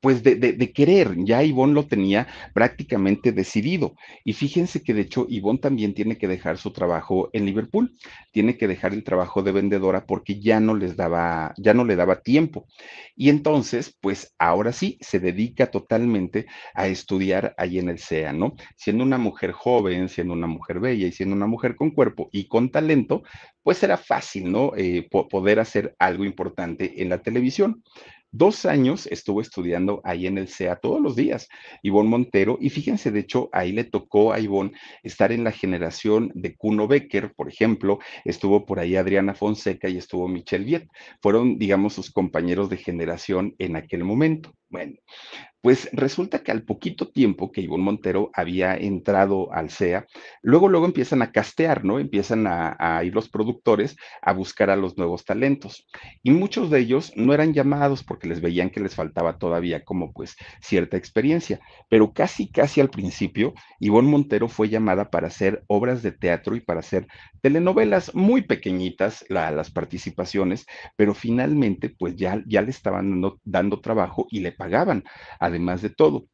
Pues de, de, querer. Ya Ivonne lo tenía prácticamente decidido. Y fíjense que de hecho Ivonne también tiene que dejar su trabajo en Liverpool, tiene que dejar el trabajo de vendedora porque ya no les daba, ya no le daba tiempo. Y entonces, pues ahora sí, se dedica totalmente a estudiar ahí en el SEA, ¿no? Siendo una mujer joven, siendo una mujer bella y siendo una mujer con cuerpo y con talento, pues era fácil, ¿no? Eh, poder hacer algo importante en la televisión. Dos años estuvo estudiando ahí en el CEA todos los días, Ivonne Montero, y fíjense, de hecho, ahí le tocó a Ivonne estar en la generación de Kuno Becker, por ejemplo, estuvo por ahí Adriana Fonseca y estuvo Michelle Viet. Fueron, digamos, sus compañeros de generación en aquel momento. Bueno, pues resulta que al poquito tiempo que Ivonne Montero había entrado al CEA, luego, luego empiezan a castear, ¿no? Empiezan a, ir los productores a buscar a los nuevos talentos. Y muchos de ellos no eran llamados porque les veían que les faltaba todavía como pues cierta experiencia. Pero casi, casi al principio, Ivonne Montero fue llamada para hacer obras de teatro y para hacer telenovelas muy pequeñitas, la, las participaciones, pero finalmente pues ya, ya le estaban dando, dando trabajo y le pagaban además de todo.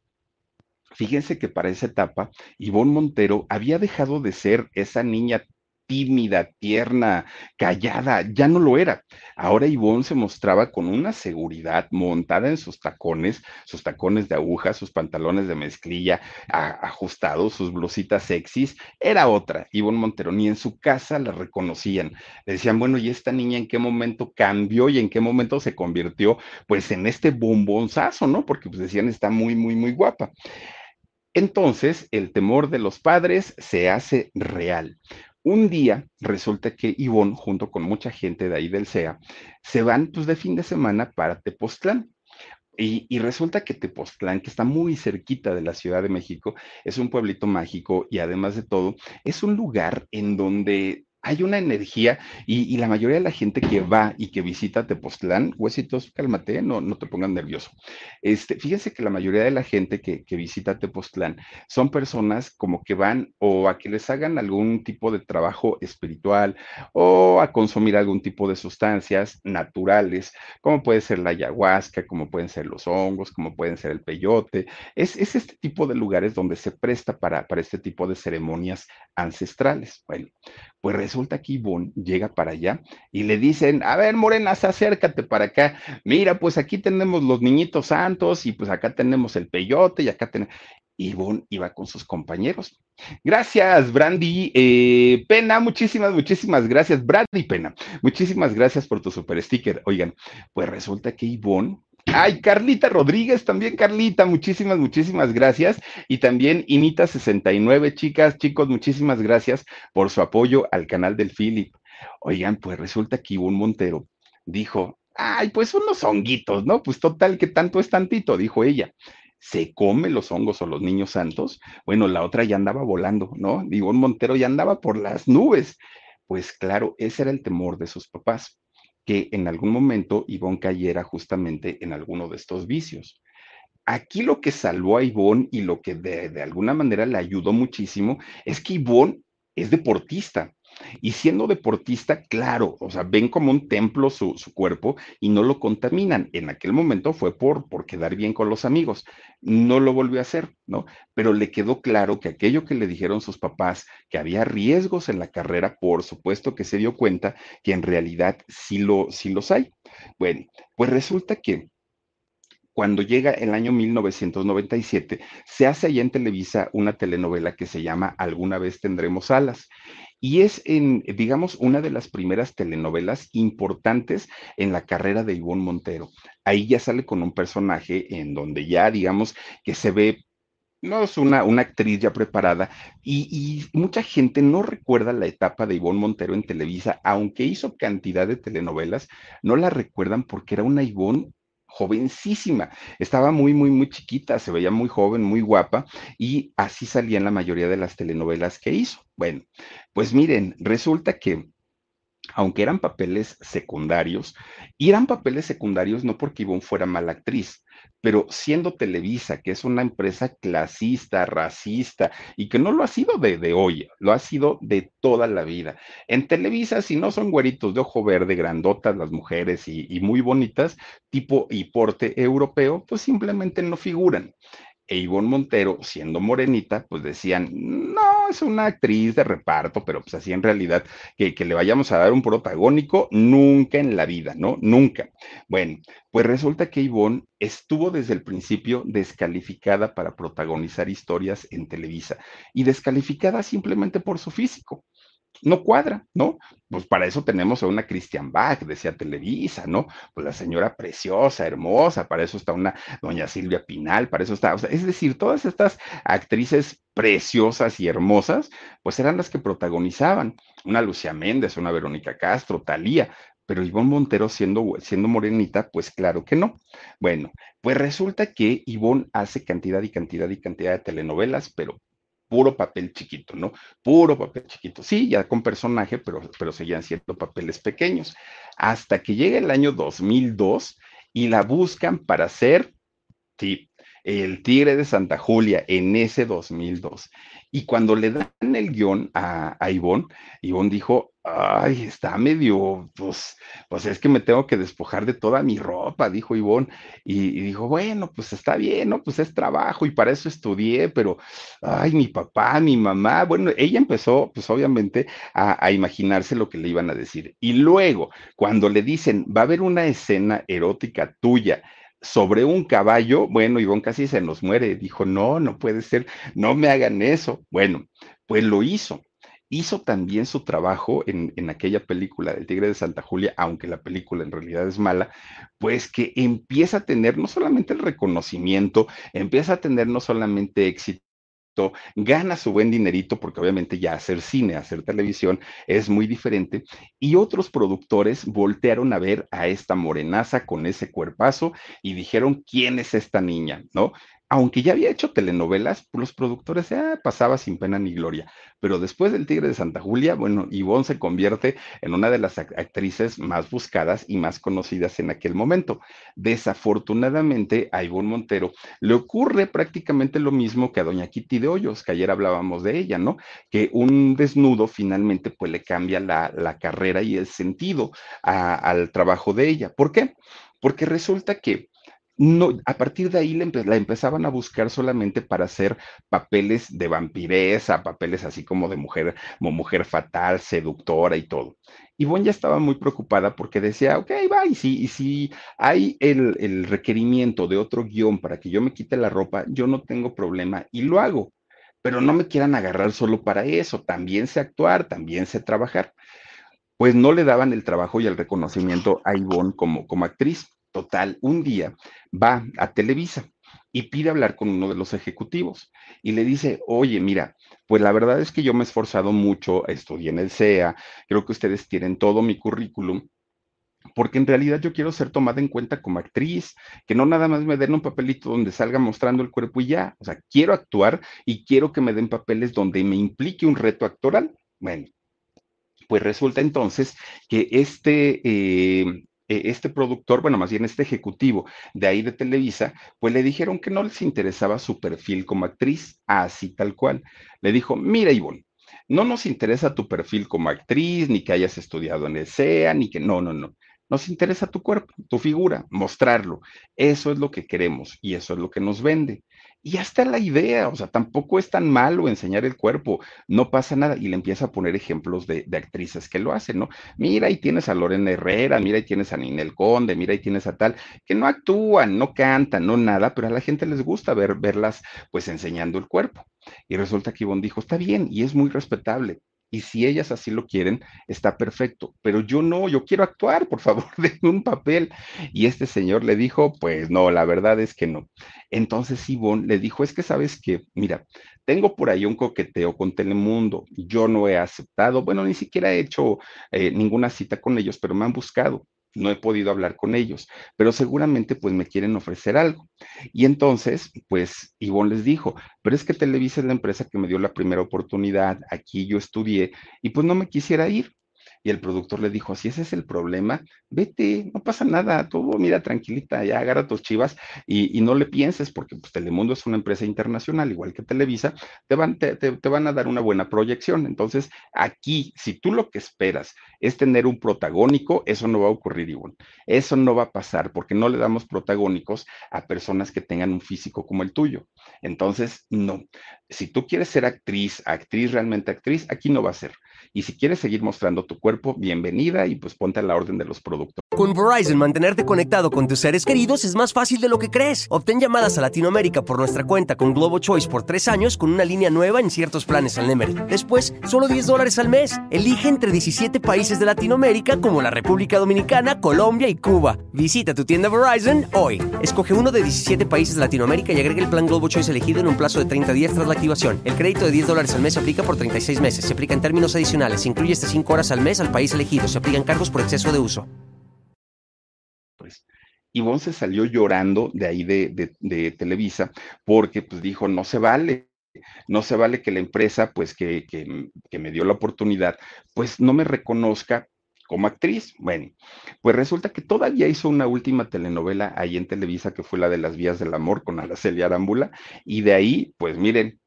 Fíjense que para esa etapa, Ivonne Montero había dejado de ser esa niña tímida, tierna, callada, ya no lo era. Ahora Ivonne se mostraba con una seguridad montada en sus tacones, sus tacones de aguja, sus pantalones de mezclilla ajustados, sus blusitas sexys. Era otra, Ivonne Montero, ni en su casa la reconocían. Le decían, bueno, ¿y esta niña en qué momento cambió y en qué momento se convirtió pues en este bombonzazo, ¿no? Porque pues decían, está muy, muy, muy guapa. Entonces, el temor de los padres se hace real. Un día resulta que Ivonne, junto con mucha gente de ahí del CEA, se van pues de fin de semana para Tepoztlán. Y, y, resulta que Tepoztlán, que está muy cerquita de la Ciudad de México, es un pueblito mágico y además de todo, es un lugar en donde hay una energía y, la mayoría de la gente que va y que visita Tepoztlán, huesitos, cálmate, no, no te pongan nervioso. Este, fíjense que la mayoría de la gente que, que visita Tepoztlán son personas como que van o a que les hagan algún tipo de trabajo espiritual o a consumir algún tipo de sustancias naturales, como puede ser la ayahuasca, como pueden ser los hongos, como pueden ser el peyote. Es, es este tipo de lugares donde se presta para, para este tipo de ceremonias ancestrales. Bueno, pues resulta que Ivonne llega para allá y le dicen, a ver, Morenas, acércate para acá. Mira, pues aquí tenemos los niñitos santos y pues acá tenemos el peyote y acá tenemos... Ivonne iba con sus compañeros. Gracias, Brandy. Eh, Pena, muchísimas, muchísimas gracias. Brandy Pena, muchísimas gracias por tu super sticker. Oigan, pues resulta que Ivonne Ay, Carlita Rodríguez, también Carlita, muchísimas, muchísimas gracias. Y también Inita69, chicas, chicos, muchísimas gracias por su apoyo al canal del Philip. Oigan, pues resulta que un Montero dijo, ay, pues unos honguitos, ¿no? Pues total, que tanto es tantito, dijo ella. ¿Se come los hongos o los niños santos? Bueno, la otra ya andaba volando, ¿no? Un Montero ya andaba por las nubes. Pues claro, ese era el temor de sus papás que en algún momento Ivonne cayera justamente en alguno de estos vicios. Aquí lo que salvó a Ivonne y lo que de, alguna manera le ayudó muchísimo es que Ivonne es deportista. Y siendo deportista, claro, o sea, ven como un templo su, cuerpo y no lo contaminan. En aquel momento fue por, por quedar bien con los amigos. No lo volvió a hacer, ¿no? Pero le quedó claro que aquello que le dijeron sus papás, que había riesgos en la carrera, por supuesto que se dio cuenta que en realidad sí, lo, sí los hay. Bueno, pues resulta que cuando llega el año 1997, se hace allá en Televisa una telenovela que se llama Alguna vez tendremos alas y es, en, digamos, una de las primeras telenovelas importantes en la carrera de Ivonne Montero. Ahí ya sale con un personaje en donde ya, digamos, que se ve no es una, una actriz ya preparada y, y, mucha gente no recuerda la etapa de Ivonne Montero en Televisa, aunque hizo cantidad de telenovelas, no la recuerdan porque era una Ivonne jovencísima, estaba muy, muy, muy chiquita, se veía muy joven, muy guapa y así salía en la mayoría de las telenovelas que hizo. Bueno, pues miren, resulta que aunque eran papeles secundarios, y eran papeles secundarios no porque Ivonne fuera mala actriz, pero siendo Televisa, que es una empresa clasista, racista, y que no lo ha sido de, hoy, lo ha sido de toda la vida. En Televisa, si no son güeritos de ojo verde, grandotas las mujeres y, y muy bonitas, tipo y porte europeo, pues simplemente no figuran e Ivonne Montero, siendo morenita, pues decían, no, es una actriz de reparto, pero pues así en realidad que, que, le vayamos a dar un protagónico, nunca en la vida, ¿no? Nunca. Bueno, pues resulta que Ivonne estuvo desde el principio descalificada para protagonizar historias en Televisa y descalificada simplemente por su físico no cuadra, ¿no? Pues para eso tenemos a una Christian Bach, decía Televisa, ¿no? Pues la señora preciosa, hermosa, para eso está una doña Silvia Pinal, para eso está, o sea, es decir, todas estas actrices preciosas y hermosas, pues eran las que protagonizaban, una Lucía Méndez, una Verónica Castro, Talía, pero Ivonne Montero siendo, siendo morenita, pues claro que no. Bueno, pues resulta que Ivonne hace cantidad y cantidad y cantidad de telenovelas, pero puro papel chiquito, ¿no? Puro papel chiquito. Sí, ya con personaje, pero, pero seguían siendo papeles pequeños. Hasta que llega el año 2002 y la buscan para ser, sí, el Tigre de Santa Julia en ese 2002. Y cuando le dan el guion a, a Ivonne, Ivonne dijo, ay, está medio, pues, pues es que me tengo que despojar de toda mi ropa, dijo Ivonne. Y, dijo, bueno, pues está bien, ¿no? Pues es trabajo y para eso estudié, pero, ay, mi papá, mi mamá, bueno, ella empezó, pues obviamente, a, a imaginarse lo que le iban a decir. Y luego, cuando le dicen, va a haber una escena erótica tuya, sobre un caballo, bueno, Ivonne casi se nos muere, dijo, no, no puede ser, no me hagan eso. Bueno, pues lo hizo. Hizo también su trabajo en, en aquella película del Tigre de Santa Julia, aunque la película en realidad es mala, pues que empieza a tener no solamente el reconocimiento, empieza a tener no solamente éxito, gana su buen dinerito, porque obviamente ya hacer cine, hacer televisión es muy diferente, y otros productores voltearon a ver a esta morenaza con ese cuerpazo y dijeron, ¿quién es esta niña? ¿No? Aunque ya había hecho telenovelas, los productores ah, pasaba sin pena ni gloria. Pero después del Tigre de Santa Julia, bueno, Ivonne se convierte en una de las actrices más buscadas y más conocidas en aquel momento. Desafortunadamente, a Ivonne Montero le ocurre prácticamente lo mismo que a doña Kitty de Hoyos, que ayer hablábamos de ella, ¿no? Que un desnudo finalmente pues le cambia la, carrera y el sentido al trabajo de ella. ¿Por qué? Porque resulta que no, a partir de ahí la, empezaban a buscar solamente para hacer papeles de vampiresa, papeles así como de mujer, como mujer fatal, seductora y todo. Y Bon ya estaba muy preocupada porque decía, ok, va, y si, y si hay el, requerimiento de otro guion para que yo me quite la ropa, yo no tengo problema y lo hago. Pero no me quieran agarrar solo para eso, también sé actuar, también sé trabajar. Pues no le daban el trabajo y el reconocimiento a Ivonne como, como actriz. Total, un día va a Televisa y pide hablar con uno de los ejecutivos y le dice, oye, mira, pues la verdad es que yo me he esforzado mucho, estudié en el CEA, creo que ustedes tienen todo mi currículum, porque en realidad yo quiero ser tomada en cuenta como actriz, que no nada más me den un papelito donde salga mostrando el cuerpo y ya, o sea, quiero actuar y quiero que me den papeles donde me implique un reto actoral. Bueno, pues resulta entonces que este... Eh, este productor, bueno, más bien este ejecutivo de ahí de Televisa, pues le dijeron que no les interesaba su perfil como actriz, así tal cual. Le dijo, mira, Ivonne, no nos interesa tu perfil como actriz, ni que hayas estudiado en el SEA, ni que no, no, no. Nos interesa tu cuerpo, tu figura, mostrarlo. Eso es lo que queremos y eso es lo que nos vende. Y ya está la idea, o sea, tampoco es tan malo enseñar el cuerpo, no pasa nada. Y le empieza a poner ejemplos de, de actrices que lo hacen, ¿no? Mira, ahí tienes a Lorena Herrera, mira, ahí tienes a Ninel Conde, mira, ahí tienes a tal, que no actúan, no cantan, no nada, pero a la gente les gusta ver, verlas pues enseñando el cuerpo. Y resulta que Ivonne dijo, está bien, y es muy respetable, y si ellas así lo quieren, está perfecto. Pero yo no, yo quiero actuar, por favor, denme un papel. Y este señor le dijo, pues no, la verdad es que no. Entonces Ivonne le dijo, es que sabes que, mira, tengo por ahí un coqueteo con Telemundo. Yo no he aceptado, bueno, ni siquiera he hecho eh, ninguna cita con ellos, pero me han buscado no he podido hablar con ellos, pero seguramente pues me quieren ofrecer algo. Y entonces, pues Ivonne les dijo, pero es que Televisa es la empresa que me dio la primera oportunidad, aquí yo estudié y pues no me quisiera ir. Y el productor le dijo, si ese es el problema, vete, no pasa nada, todo, mira, tranquilita, ya agarra tus chivas y, no le pienses, porque pues, Telemundo es una empresa internacional, igual que Televisa, te van, te, te van a dar una buena proyección. Entonces, aquí, si tú lo que esperas es tener un protagónico, eso no va a ocurrir, igual. Eso no va a pasar porque no le damos protagónicos a personas que tengan un físico como el tuyo. Entonces, no. Si tú quieres ser actriz, actriz realmente actriz, aquí no va a ser. Y si quieres seguir mostrando tu cuerpo, bienvenida y pues ponte a la orden de los productos. Con Verizon, mantenerte conectado con tus seres queridos es más fácil de lo que crees. Obtén llamadas a Latinoamérica por nuestra cuenta con Globo Choice por tres años con una línea nueva en ciertos planes al Nemery. Después, solo 10 dólares al mes. Elige entre 17 países de Latinoamérica como la República Dominicana, Colombia y Cuba. Visita tu tienda Verizon hoy. Escoge uno de 17 países de Latinoamérica y agrega el plan Globo Choice elegido en un plazo de 30 días tras la activación. El crédito de 10 dólares al mes aplica por 36 meses. Se aplica en términos adicionales. Se incluye hasta 5 horas al mes al país elegido. Se aplican cargos por exceso de uso. Pues, Ivonne se salió llorando de ahí de, Televisa porque pues dijo, no se vale, no se vale que la empresa, pues que, que, me dio la oportunidad, pues no me reconozca como actriz. Bueno, pues resulta que todavía hizo una última telenovela ahí en Televisa, que fue la de las vías del amor con Araceli Arámbula, y de ahí, pues miren,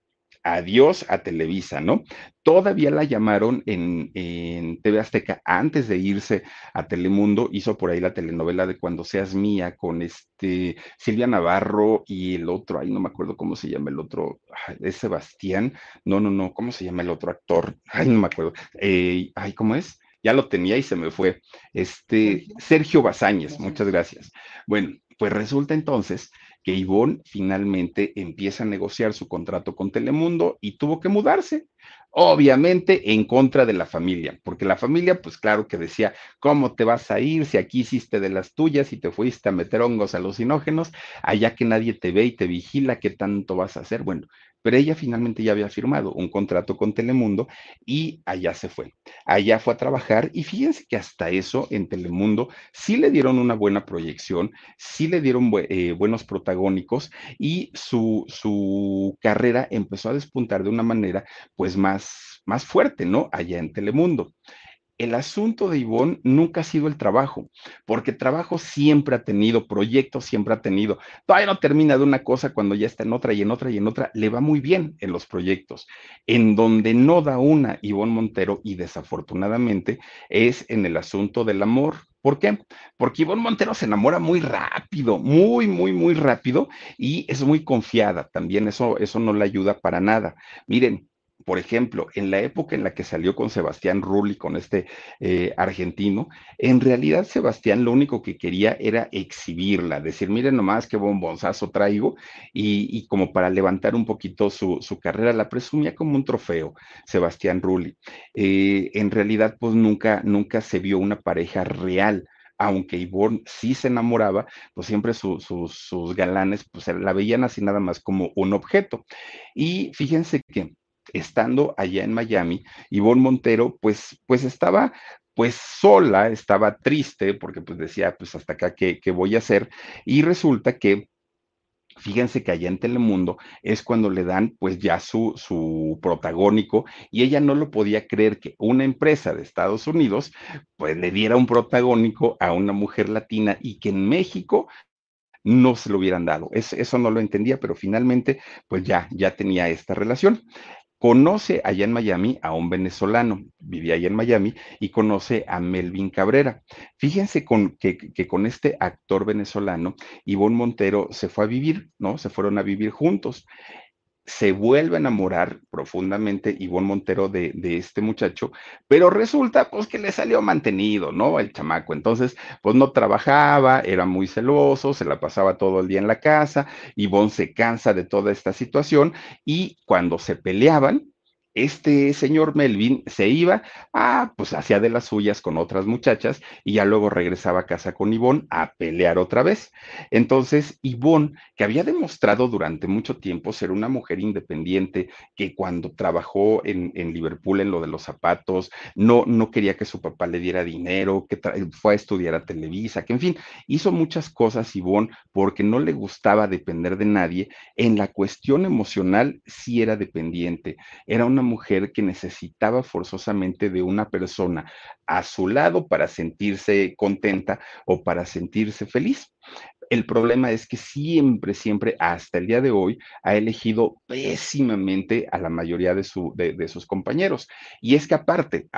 adiós a Televisa, ¿no? Todavía la llamaron en, TV Azteca antes de irse a Telemundo, hizo por ahí la telenovela de Cuando seas mía con este Silvia Navarro y el otro, ay, no me acuerdo cómo se llama el otro, es Sebastián, no, no, no, ¿cómo se llama el otro actor? Ay, no me acuerdo, eh, ay, ¿cómo es? Ya lo tenía y se me fue. Este, Sergio Bazáñez, muchas gracias. Bueno, pues resulta entonces que Ivonne finalmente empieza a negociar su contrato con Telemundo y tuvo que mudarse, obviamente en contra de la familia, porque la familia, pues claro que decía, ¿cómo te vas a ir si aquí hiciste de las tuyas y te fuiste a meter hongos alucinógenos, allá que nadie te ve y te vigila, ¿qué tanto vas a hacer? Bueno, pero ella finalmente ya había firmado un contrato con Telemundo y allá se fue. Allá fue a trabajar y fíjense que hasta eso en Telemundo sí le dieron una buena proyección, sí le dieron eh, buenos protagónicos y su, su carrera empezó a despuntar de una manera pues más, más fuerte, ¿no? Allá en Telemundo el asunto de Ivonne nunca ha sido el trabajo, porque trabajo siempre ha tenido, proyectos siempre ha tenido. Todavía no termina de una cosa cuando ya está en otra y en otra y en otra, le va muy bien en los proyectos. En donde no da una Ivonne Montero, y desafortunadamente, es en el asunto del amor. ¿Por qué? Porque Ivonne Montero se enamora muy rápido, muy, muy, muy rápido y es muy confiada. También eso, eso no le ayuda para nada. Miren, por ejemplo, en la época en la que salió con Sebastián Rulli, con este eh, argentino, en realidad Sebastián lo único que quería era exhibirla, decir, miren nomás qué bombonzazo traigo, y, como para levantar un poquito su, carrera, la presumía como un trofeo, Sebastián Rulli. Eh, en realidad, pues nunca, nunca se vio una pareja real aunque Ivonne sí se enamoraba, pues siempre sus galanes, pues la veían así nada más como un objeto. Y fíjense que estando allá en Miami, Ivonne Montero, pues, pues estaba pues sola, estaba triste porque pues decía, pues hasta acá, ¿qué, voy a hacer? Y resulta que Fíjense que allá en Telemundo es cuando le dan pues ya su, su protagónico y ella no lo podía creer que una empresa de Estados Unidos pues le diera un protagónico a una mujer latina y que en México no se lo hubieran dado. eso no lo entendía, pero finalmente pues ya, ya tenía esta relación conoce allá en Miami a un venezolano, vivía allá en Miami, y conoce a Melvin Cabrera. Fíjense con, que, con este actor venezolano, Ivonne Montero se fue a vivir, ¿no? Se fueron a vivir juntos se vuelve a enamorar profundamente Ivonne Montero de, este muchacho, pero resulta pues que le salió mantenido, ¿no? El chamaco. Entonces, pues no trabajaba, era muy celoso, se la pasaba todo el día en la casa, Ivonne se cansa de toda esta situación y cuando se peleaban, este señor Melvin se iba a, pues hacía de las suyas con otras muchachas y ya luego regresaba a casa con Ivonne a pelear otra vez. Entonces, Ivonne, que había demostrado durante mucho tiempo ser una mujer independiente, que cuando trabajó en, Liverpool en lo de los zapatos, no, no quería que su papá le diera dinero, que fue a estudiar a Televisa, que en fin, hizo muchas cosas Ivonne porque no le gustaba depender de nadie. En la cuestión emocional sí era dependiente, era una mujer que necesitaba forzosamente de una persona a su lado para sentirse contenta o para sentirse feliz. El problema es que siempre, siempre, hasta el día de hoy, ha elegido pésimamente a la mayoría de, sus compañeros. Y es que aparte,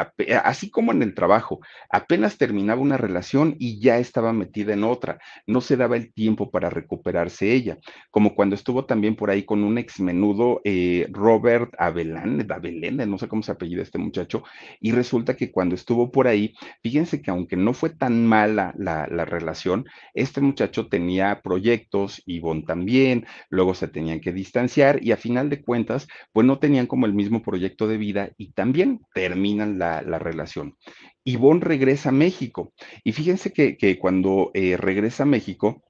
así como en el trabajo, apenas terminaba una relación y ya estaba metida en otra. No se daba el tiempo para recuperarse ella. Como cuando estuvo también por ahí con un ex menudo, eh, Robert Avelán, Avelén, no sé cómo se apellida este muchacho. Y resulta que cuando estuvo por ahí, fíjense que aunque no fue tan mala la, la relación, este muchacho tenía tenía proyectos, Ivonne también, luego se tenían que distanciar y a final de cuentas, pues no tenían como el mismo proyecto de vida y también terminan la, relación. Ivonne regresa a México y fíjense que, cuando eh, regresa a México,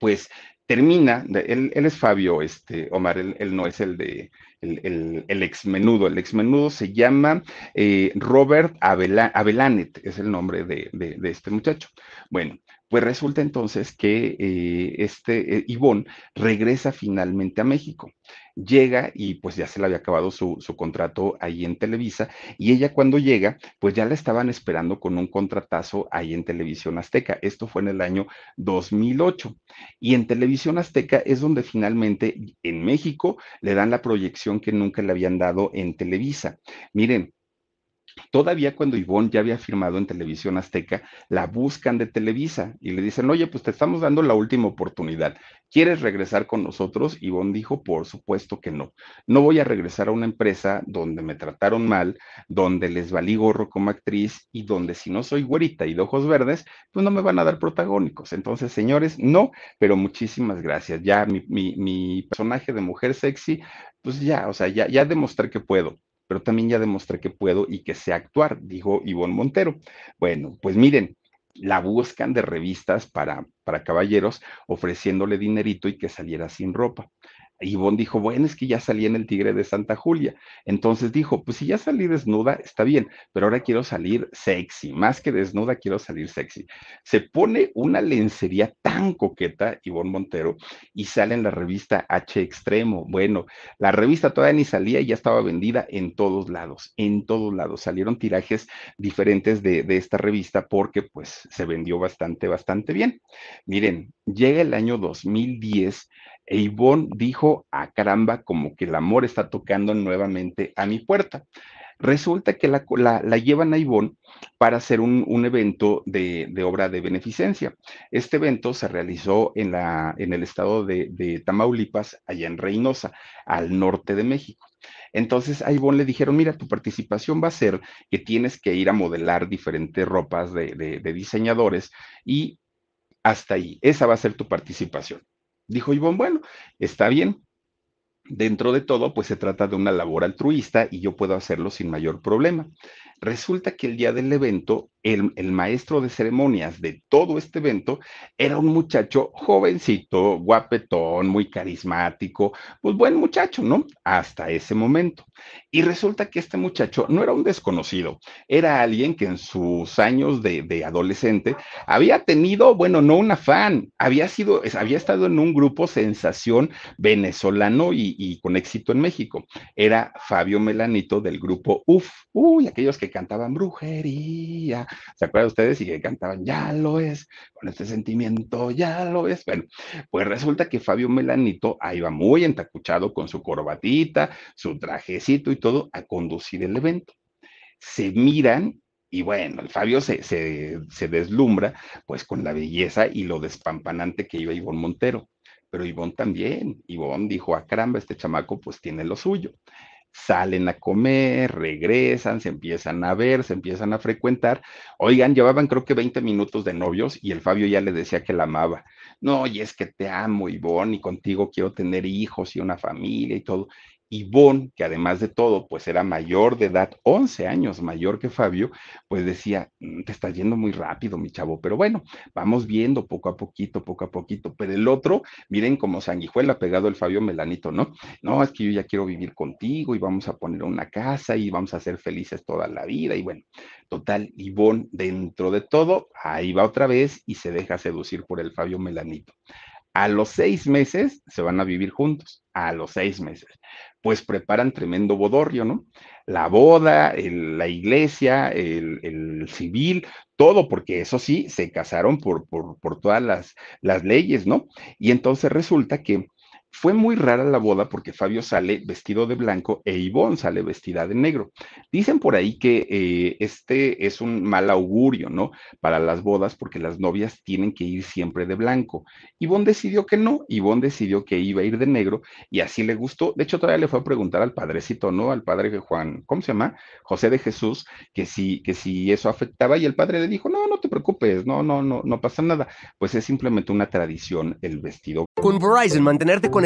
pues termina, él, él, es Fabio, este, Omar, él, no es el de el, el, el ex menudo se llama eh, Robert Avelanet, es el nombre de, de, este muchacho. Bueno, pues resulta entonces que eh, este eh, regresa finalmente a México. Llega y pues ya se le había acabado su, su, contrato ahí en Televisa y ella cuando llega pues ya la estaban esperando con un contratazo ahí en Televisión Azteca. Esto fue en el año 2008 y en Televisión Azteca es donde finalmente en México le dan la proyección que nunca le habían dado en Televisa. Miren, Todavía cuando Ivonne ya había firmado en Televisión Azteca, la buscan de Televisa y le dicen, oye, pues te estamos dando la última oportunidad. ¿Quieres regresar con nosotros? Ivonne dijo, por supuesto que no. No voy a regresar a una empresa donde me trataron mal, donde les valí gorro como actriz y donde si no soy güerita y de ojos verdes, pues no me van a dar protagónicos. Entonces, señores, no, pero muchísimas gracias. Ya mi, mi personaje de mujer sexy, pues ya, o sea, ya, ya demostré que puedo pero también ya demostré que puedo y que sé actuar, dijo Ivonne Montero. Bueno, pues miren, la buscan de revistas para, para caballeros ofreciéndole dinerito y que saliera sin ropa. Ivonne dijo, bueno, es que ya salí en el Tigre de Santa Julia. Entonces dijo, pues si ya salí desnuda, está bien, pero ahora quiero salir sexy, más que desnuda, quiero salir sexy. Se pone una lencería tan coqueta, Ivonne Montero, y sale en la revista H Extremo. Bueno, la revista todavía ni salía y ya estaba vendida en todos lados, en todos lados. Salieron tirajes diferentes de, de esta revista porque pues se vendió bastante, bastante bien. Miren, llega el año 2010 e Ivonne dijo, a ah, caramba, como que el amor está tocando nuevamente a mi puerta. Resulta que la, llevan a Ivonne para hacer un, evento de, obra de beneficencia. Este evento se realizó en, el estado de, de, Tamaulipas, allá en Reynosa, al norte de México. Entonces a Ivonne le dijeron, mira, tu participación va a ser que tienes que ir a modelar diferentes ropas de diseñadores y hasta ahí, esa va a ser tu participación. Dijo Ivonne, bueno, está bien. Dentro de todo, pues se trata de una labor altruista y yo puedo hacerlo sin mayor problema. Resulta que el día del evento, el, maestro de ceremonias de todo este evento era un muchacho jovencito, guapetón, muy carismático, pues buen muchacho, ¿no? Hasta ese momento. Y resulta que este muchacho no era un desconocido, era alguien que en sus años de, adolescente había tenido, bueno, no una fan, había sido, había estado en un grupo sensación venezolano y, y con éxito en México. Era Fabio Melanito del grupo UF, uy, aquellos que cantaban brujería, ¿se acuerdan ustedes? Y que cantaban, ya lo es, con este sentimiento, ya lo es. Bueno, pues resulta que Fabio Melanito ahí va muy entacuchado con su corbatita, su trajecito y todo a conducir el evento. Se miran y bueno, el Fabio se, se, se, deslumbra pues con la belleza y lo despampanante que iba Ivonne Montero. Pero Ivonne también. Ivonne dijo, a ah, caramba, este chamaco pues tiene lo suyo salen a comer, regresan, se empiezan a ver, se empiezan a frecuentar. Oigan, llevaban creo que 20 minutos de novios y el Fabio ya le decía que la amaba. No, y es que te amo, Ivonne, y contigo quiero tener hijos y una familia y todo. Ivonne, que además de todo, pues era mayor de edad, 11 años mayor que Fabio, pues decía, mm, te estás yendo muy rápido, mi chavo, pero bueno, vamos viendo poco a poquito, poco a poquito. Pero el otro, miren como sanguijuela pegado el Fabio Melanito, ¿no? No, es que yo ya quiero vivir contigo y vamos a poner una casa y vamos a ser felices toda la vida. Y bueno, total, Ivonne, dentro de todo, ahí va otra vez y se deja seducir por el Fabio Melanito. A los seis meses se van a vivir juntos, a los seis meses pues preparan tremendo bodorrio, ¿no? La boda, la iglesia, el, civil, todo, porque eso sí, se casaron por, por, por todas las, las leyes, ¿no? Y entonces resulta que fue muy rara la boda porque Fabio sale vestido de blanco e Ivonne sale vestida de negro. Dicen por ahí que eh, este es un mal augurio, ¿no? Para las bodas porque las novias tienen que ir siempre de blanco. Ivonne decidió que no, Ivonne decidió que iba a ir de negro y así le gustó. De hecho, todavía le fue a preguntar al padrecito, ¿no? Al padre Juan, ¿cómo se llama? José de Jesús, que si, que si eso afectaba y el padre le dijo, no, no te preocupes, no, no, no, no pasa nada. Pues es simplemente una tradición el vestido. Con Verizon, mantenerte con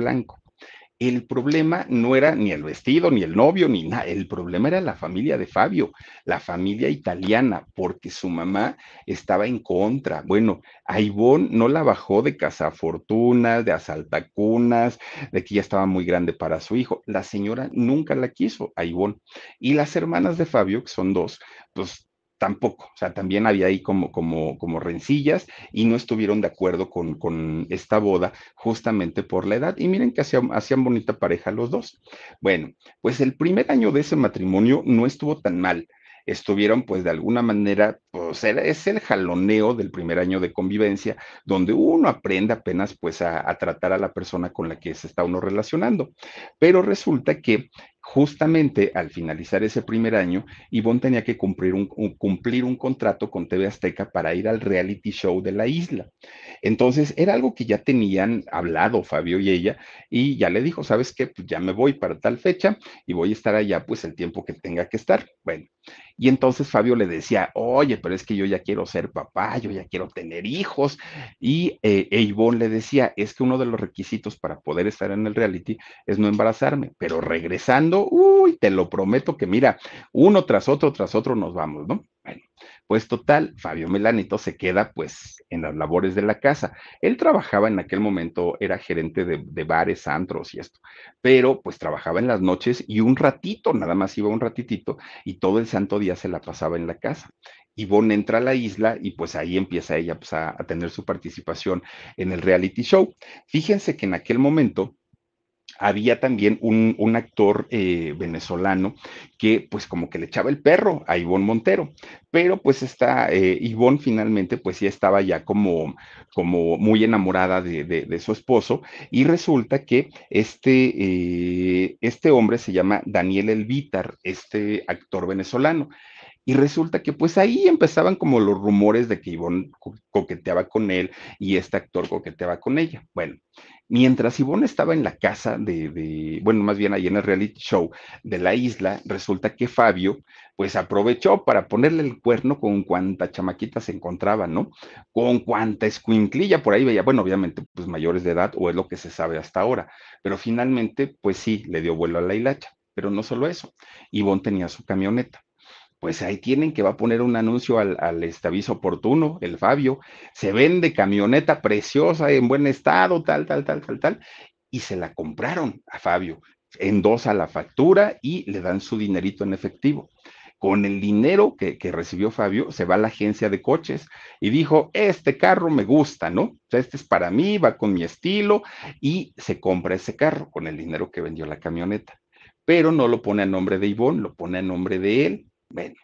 Blanco. El problema no era ni el vestido, ni el novio, ni nada. El problema era la familia de Fabio, la familia italiana, porque su mamá estaba en contra. Bueno, a no la bajó de cazafortunas, de asaltacunas, de que ya estaba muy grande para su hijo. La señora nunca la quiso, a. Y las hermanas de Fabio, que son dos, pues tampoco, o sea, también había ahí como, como, como rencillas y no estuvieron de acuerdo con, con esta boda justamente por la edad. Y miren que hacían, hacían bonita pareja los dos. Bueno, pues el primer año de ese matrimonio no estuvo tan mal estuvieron pues de alguna manera, pues es el jaloneo del primer año de convivencia, donde uno aprende apenas pues a, a, tratar a la persona con la que se está uno relacionando. Pero resulta que justamente al finalizar ese primer año, Ivonne tenía que cumplir un, cumplir un contrato con TV Azteca para ir al reality show de la isla. Entonces, era algo que ya tenían hablado Fabio y ella, y ya le dijo, ¿sabes qué? Pues ya me voy para tal fecha y voy a estar allá pues el tiempo que tenga que estar. Bueno, y entonces Fabio le decía, oye, pero es que yo ya quiero ser papá, yo ya quiero tener hijos. Y eh, e Ivonne le decía, es que uno de los requisitos para poder estar en el reality es no embarazarme, pero regresando uy, te lo prometo que mira, uno tras otro, tras otro nos vamos, ¿no? Bueno, pues total, Fabio Melanito se queda pues en las labores de la casa. Él trabajaba en aquel momento, era gerente de, bares, antros y esto, pero pues trabajaba en las noches y un ratito, nada más iba un ratitito y todo el santo día se la pasaba en la casa. Ivonne entra a la isla y pues ahí empieza ella pues, a, a tener su participación en el reality show. Fíjense que en aquel momento había también un, actor eh, venezolano que pues como que le echaba el perro a Ivonne Montero, pero pues esta eh, finalmente pues ya estaba ya como, como muy enamorada de, su esposo y resulta que este, eh, este hombre se llama Daniel Elvitar, este actor venezolano. Y resulta que pues ahí empezaban como los rumores de que Ivonne coqueteaba con él y este actor coqueteaba con ella. Bueno, mientras Ivonne estaba en la casa de, bueno, más bien ahí en el reality show de la isla, resulta que Fabio pues aprovechó para ponerle el cuerno con cuanta chamaquita se encontraba, ¿no? Con cuanta escuinclilla por ahí veía, bueno, obviamente pues mayores de edad o es lo que se sabe hasta ahora, pero finalmente pues sí, le dio vuelo a la hilacha. Pero no solo eso, Ivonne tenía su camioneta pues ahí tienen que va a poner un anuncio al, al este aviso oportuno, el Fabio, se vende camioneta preciosa, en buen estado, tal, tal, tal, tal, tal, y se la compraron a Fabio, endosa la factura y le dan su dinerito en efectivo. Con el dinero que, que, recibió Fabio, se va a la agencia de coches y dijo, este carro me gusta, ¿no? O sea, este es para mí, va con mi estilo y se compra ese carro con el dinero que vendió la camioneta. Pero no lo pone a nombre de Ivonne, lo pone a nombre de él bueno,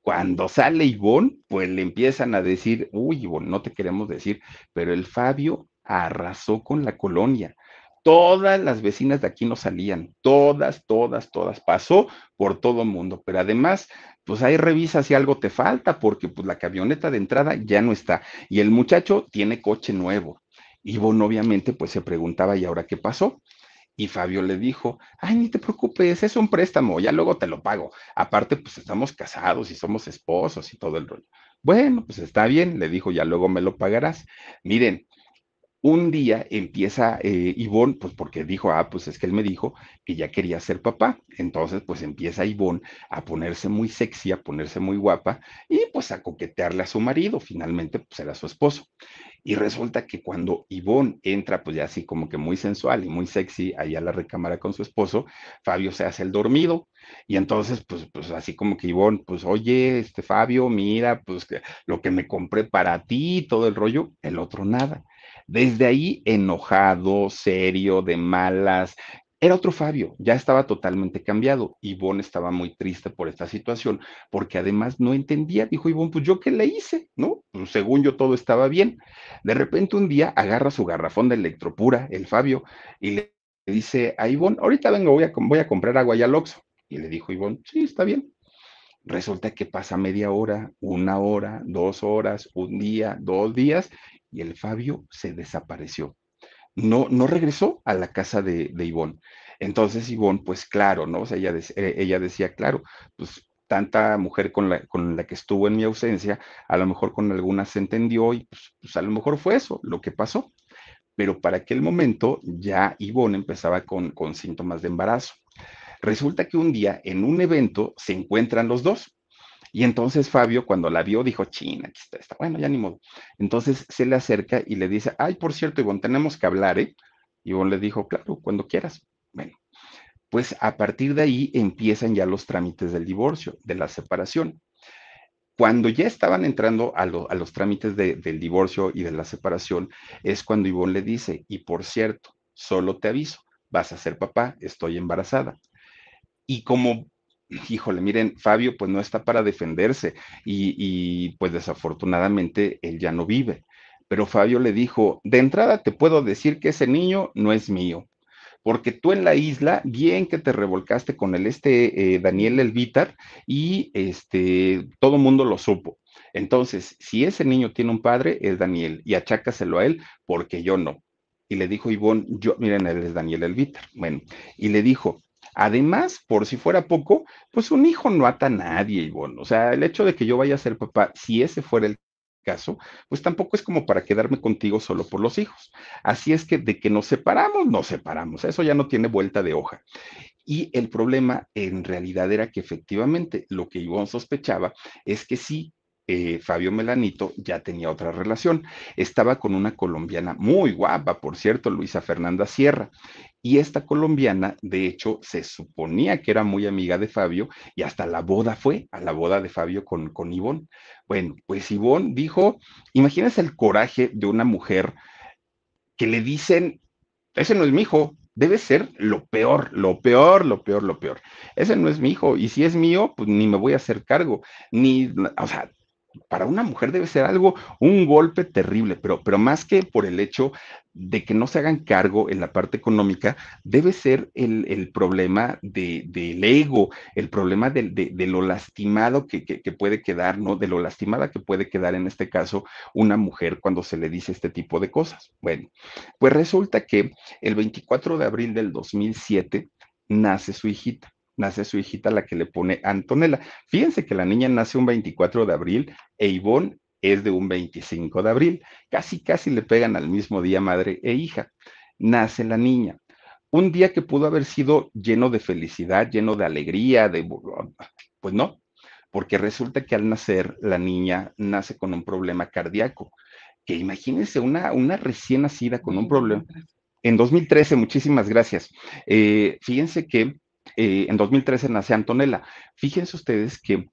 cuando sale Ivonne, pues le empiezan a decir, uy, Ivonne, no te queremos decir, pero el Fabio arrasó con la colonia. Todas las vecinas de aquí no salían, todas, todas, todas. Pasó por todo el mundo, pero además, pues ahí revisa si algo te falta, porque pues la camioneta de entrada ya no está y el muchacho tiene coche nuevo. Ivonne obviamente pues se preguntaba, ¿y ahora qué pasó? Y Fabio le dijo, ay, ni te preocupes, es un préstamo, ya luego te lo pago. Aparte, pues estamos casados y somos esposos y todo el rollo. Bueno, pues está bien, le dijo, ya luego me lo pagarás. Miren, un día empieza eh, pues porque dijo, ah, pues es que él me dijo que ya quería ser papá. Entonces, pues empieza Ivonne a ponerse muy sexy, a ponerse muy guapa y pues a coquetearle a su marido. Finalmente, pues era su esposo. Y resulta que cuando Ivonne entra, pues ya así como que muy sensual y muy sexy, ahí a la recámara con su esposo, Fabio se hace el dormido. Y entonces, pues, pues así como que Ivonne, pues oye, este Fabio, mira, pues lo que me compré para ti, todo el rollo, el otro nada. Desde ahí, enojado, serio, de malas, era otro Fabio, ya estaba totalmente cambiado. Ivonne estaba muy triste por esta situación, porque además no entendía. Dijo Ivonne, pues yo qué le hice, ¿no? Pues según yo todo estaba bien. De repente un día agarra su garrafón de electropura, el Fabio, y le dice a Ivonne, ahorita vengo, voy a, voy a comprar agua y al Oxxo. Y le dijo Ivonne, sí, está bien. Resulta que pasa media hora, una hora, dos horas, un día, dos días, y el Fabio se desapareció. No, no regresó a la casa de, de Ivonne. Entonces Ivonne, pues claro, ¿no? O sea, ella, eh, ella decía, claro, pues tanta mujer con la, con la que estuvo en mi ausencia, a lo mejor con algunas se entendió y pues, pues, a lo mejor fue eso lo que pasó. Pero para aquel momento ya Ivonne empezaba con, con síntomas de embarazo. Resulta que un día en un evento se encuentran los dos. Y entonces Fabio, cuando la vio, dijo, China, aquí está, está, bueno, ya ni modo. Entonces se le acerca y le dice, ay, por cierto, Ivonne, tenemos que hablar, ¿eh? Ivonne le dijo, claro, cuando quieras. Bueno, pues a partir de ahí empiezan ya los trámites del divorcio, de la separación. Cuando ya estaban entrando a, los trámites del divorcio y de la separación, es cuando Ivonne le dice, y por cierto, solo te aviso, vas a ser papá, estoy embarazada. Y como híjole, miren, Fabio pues no está para defenderse y, pues desafortunadamente él ya no vive. Pero Fabio le dijo, de entrada te puedo decir que ese niño no es mío, porque tú en la isla, bien que te revolcaste con el este eh, Daniel Elvitar y este, todo mundo lo supo. Entonces, si ese niño tiene un padre, es Daniel, y achácaselo a él, porque yo no. Y le dijo Ivonne, yo, miren, él es Daniel Elvitar. Bueno, y le dijo, Además, por si fuera poco, pues un hijo no ata a nadie, bueno, o sea, el hecho de que yo vaya a ser papá, si ese fuera el caso, pues tampoco es como para quedarme contigo solo por los hijos. Así es que de que nos separamos, nos separamos. Eso ya no tiene vuelta de hoja. Y el problema en realidad era que efectivamente lo que Ivonne sospechaba es que sí, eh, Fabio Melanito ya tenía otra relación. Estaba con una colombiana muy guapa, por cierto, Luisa Fernanda Sierra. Y esta colombiana, de hecho, se suponía que era muy amiga de Fabio y hasta la boda fue, a la boda de Fabio con, con Ivonne. Bueno, pues Ivonne dijo, imagínense el coraje de una mujer que le dicen, ese no es mi hijo, debe ser lo peor, lo peor, lo peor, lo peor. Ese no es mi hijo y si es mío, pues ni me voy a hacer cargo, ni, o sea, para una mujer debe ser algo, un golpe terrible, pero, pero más que por el hecho de que no se hagan cargo en la parte económica, debe ser el, problema del ego, el problema de, lo lastimado que, que, puede quedar, ¿no? De lo lastimada que puede quedar en este caso una mujer cuando se le dice este tipo de cosas. Bueno, pues resulta que el 24 de abril del 2007 nace su hijita nace su hijita, la que le pone Antonella. Fíjense que la niña nace un 24 de abril e Ivonne es de un 25 de abril. Casi, casi le pegan al mismo día madre e hija. Nace la niña. Un día que pudo haber sido lleno de felicidad, lleno de alegría, de... Pues no, porque resulta que al nacer la niña nace con un problema cardíaco. Que imagínense una, una recién nacida con un problema. En 2013, muchísimas gracias. Eh, fíjense que eh, en 2013 nace Antonella. Fíjense ustedes que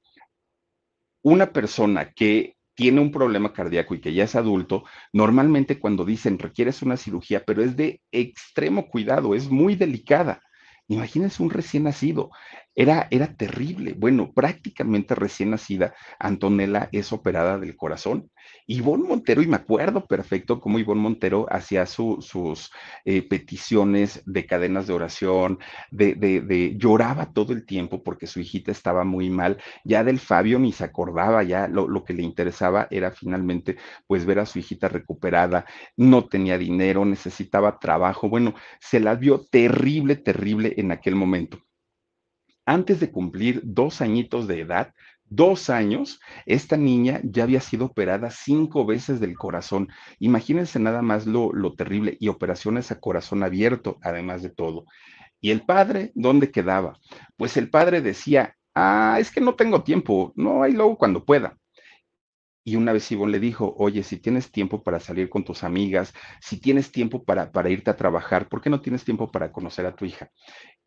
una persona que tiene un problema cardíaco y que ya es adulto, normalmente cuando dicen requieres una cirugía, pero es de extremo cuidado, es muy delicada. Imagínense un recién nacido. Era, era terrible. Bueno, prácticamente recién nacida, Antonella es operada del corazón. Ivonne Montero, y me acuerdo perfecto cómo Ivonne Montero hacía sus eh, peticiones de cadenas de oración, de, de, lloraba todo el tiempo porque su hijita estaba muy mal. Ya del Fabio ni se acordaba, ya lo, lo que le interesaba era finalmente pues ver a su hijita recuperada. No tenía dinero, necesitaba trabajo. Bueno, se la vio terrible, terrible en aquel momento antes de cumplir dos añitos de edad, dos años, esta niña ya había sido operada cinco veces del corazón. Imagínense nada más lo, lo terrible y operaciones a corazón abierto, además de todo. ¿Y el padre dónde quedaba? Pues el padre decía, ah, es que no tengo tiempo, no, hay luego cuando pueda. Y una vez Ivonne le dijo, oye, si tienes tiempo para salir con tus amigas, si tienes tiempo para, para irte a trabajar, ¿por qué no tienes tiempo para conocer a tu hija?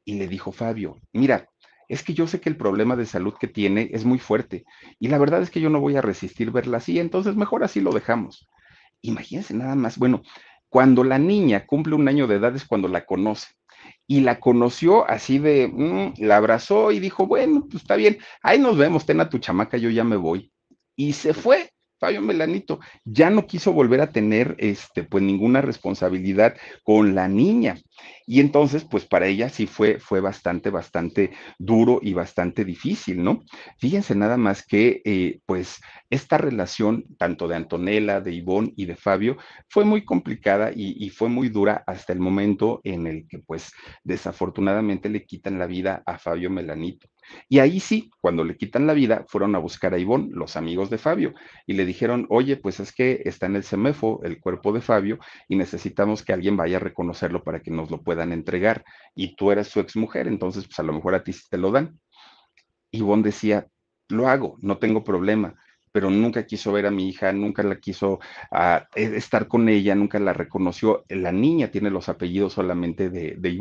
Y le dijo Fabio, mira, es que yo sé que el problema de salud que tiene es muy fuerte y la verdad es que yo no voy a resistir verla así, entonces mejor así lo dejamos. Imagínense nada más, bueno, cuando la niña cumple un año de edad es cuando la conoce y la conoció así de, mm, la abrazó y dijo, bueno, pues está bien, ahí nos vemos, ten a tu chamaca, yo ya me voy. Y se fue. Fabio Melanito ya no quiso volver a tener este pues ninguna responsabilidad con la niña. Y entonces, pues para ella sí fue, fue bastante, bastante duro y bastante difícil, ¿no? Fíjense nada más que, eh, pues, esta relación, tanto de Antonella, de Ivonne y de Fabio, fue muy complicada y, y, fue muy dura hasta el momento en el que, pues, desafortunadamente le quitan la vida a Fabio Melanito. Y ahí sí, cuando le quitan la vida, fueron a buscar a Ivonne, los amigos de Fabio, y le dijeron, oye, pues es que está en el CEMEFO, el cuerpo de Fabio, y necesitamos que alguien vaya a reconocerlo para que nos lo puedan entregar. Y tú eres su exmujer, entonces pues a lo mejor a ti sí te lo dan. Ivonne decía, lo hago, no tengo problema pero nunca quiso ver a mi hija, nunca la quiso uh, estar con ella, nunca la reconoció. La niña tiene los apellidos solamente de, de.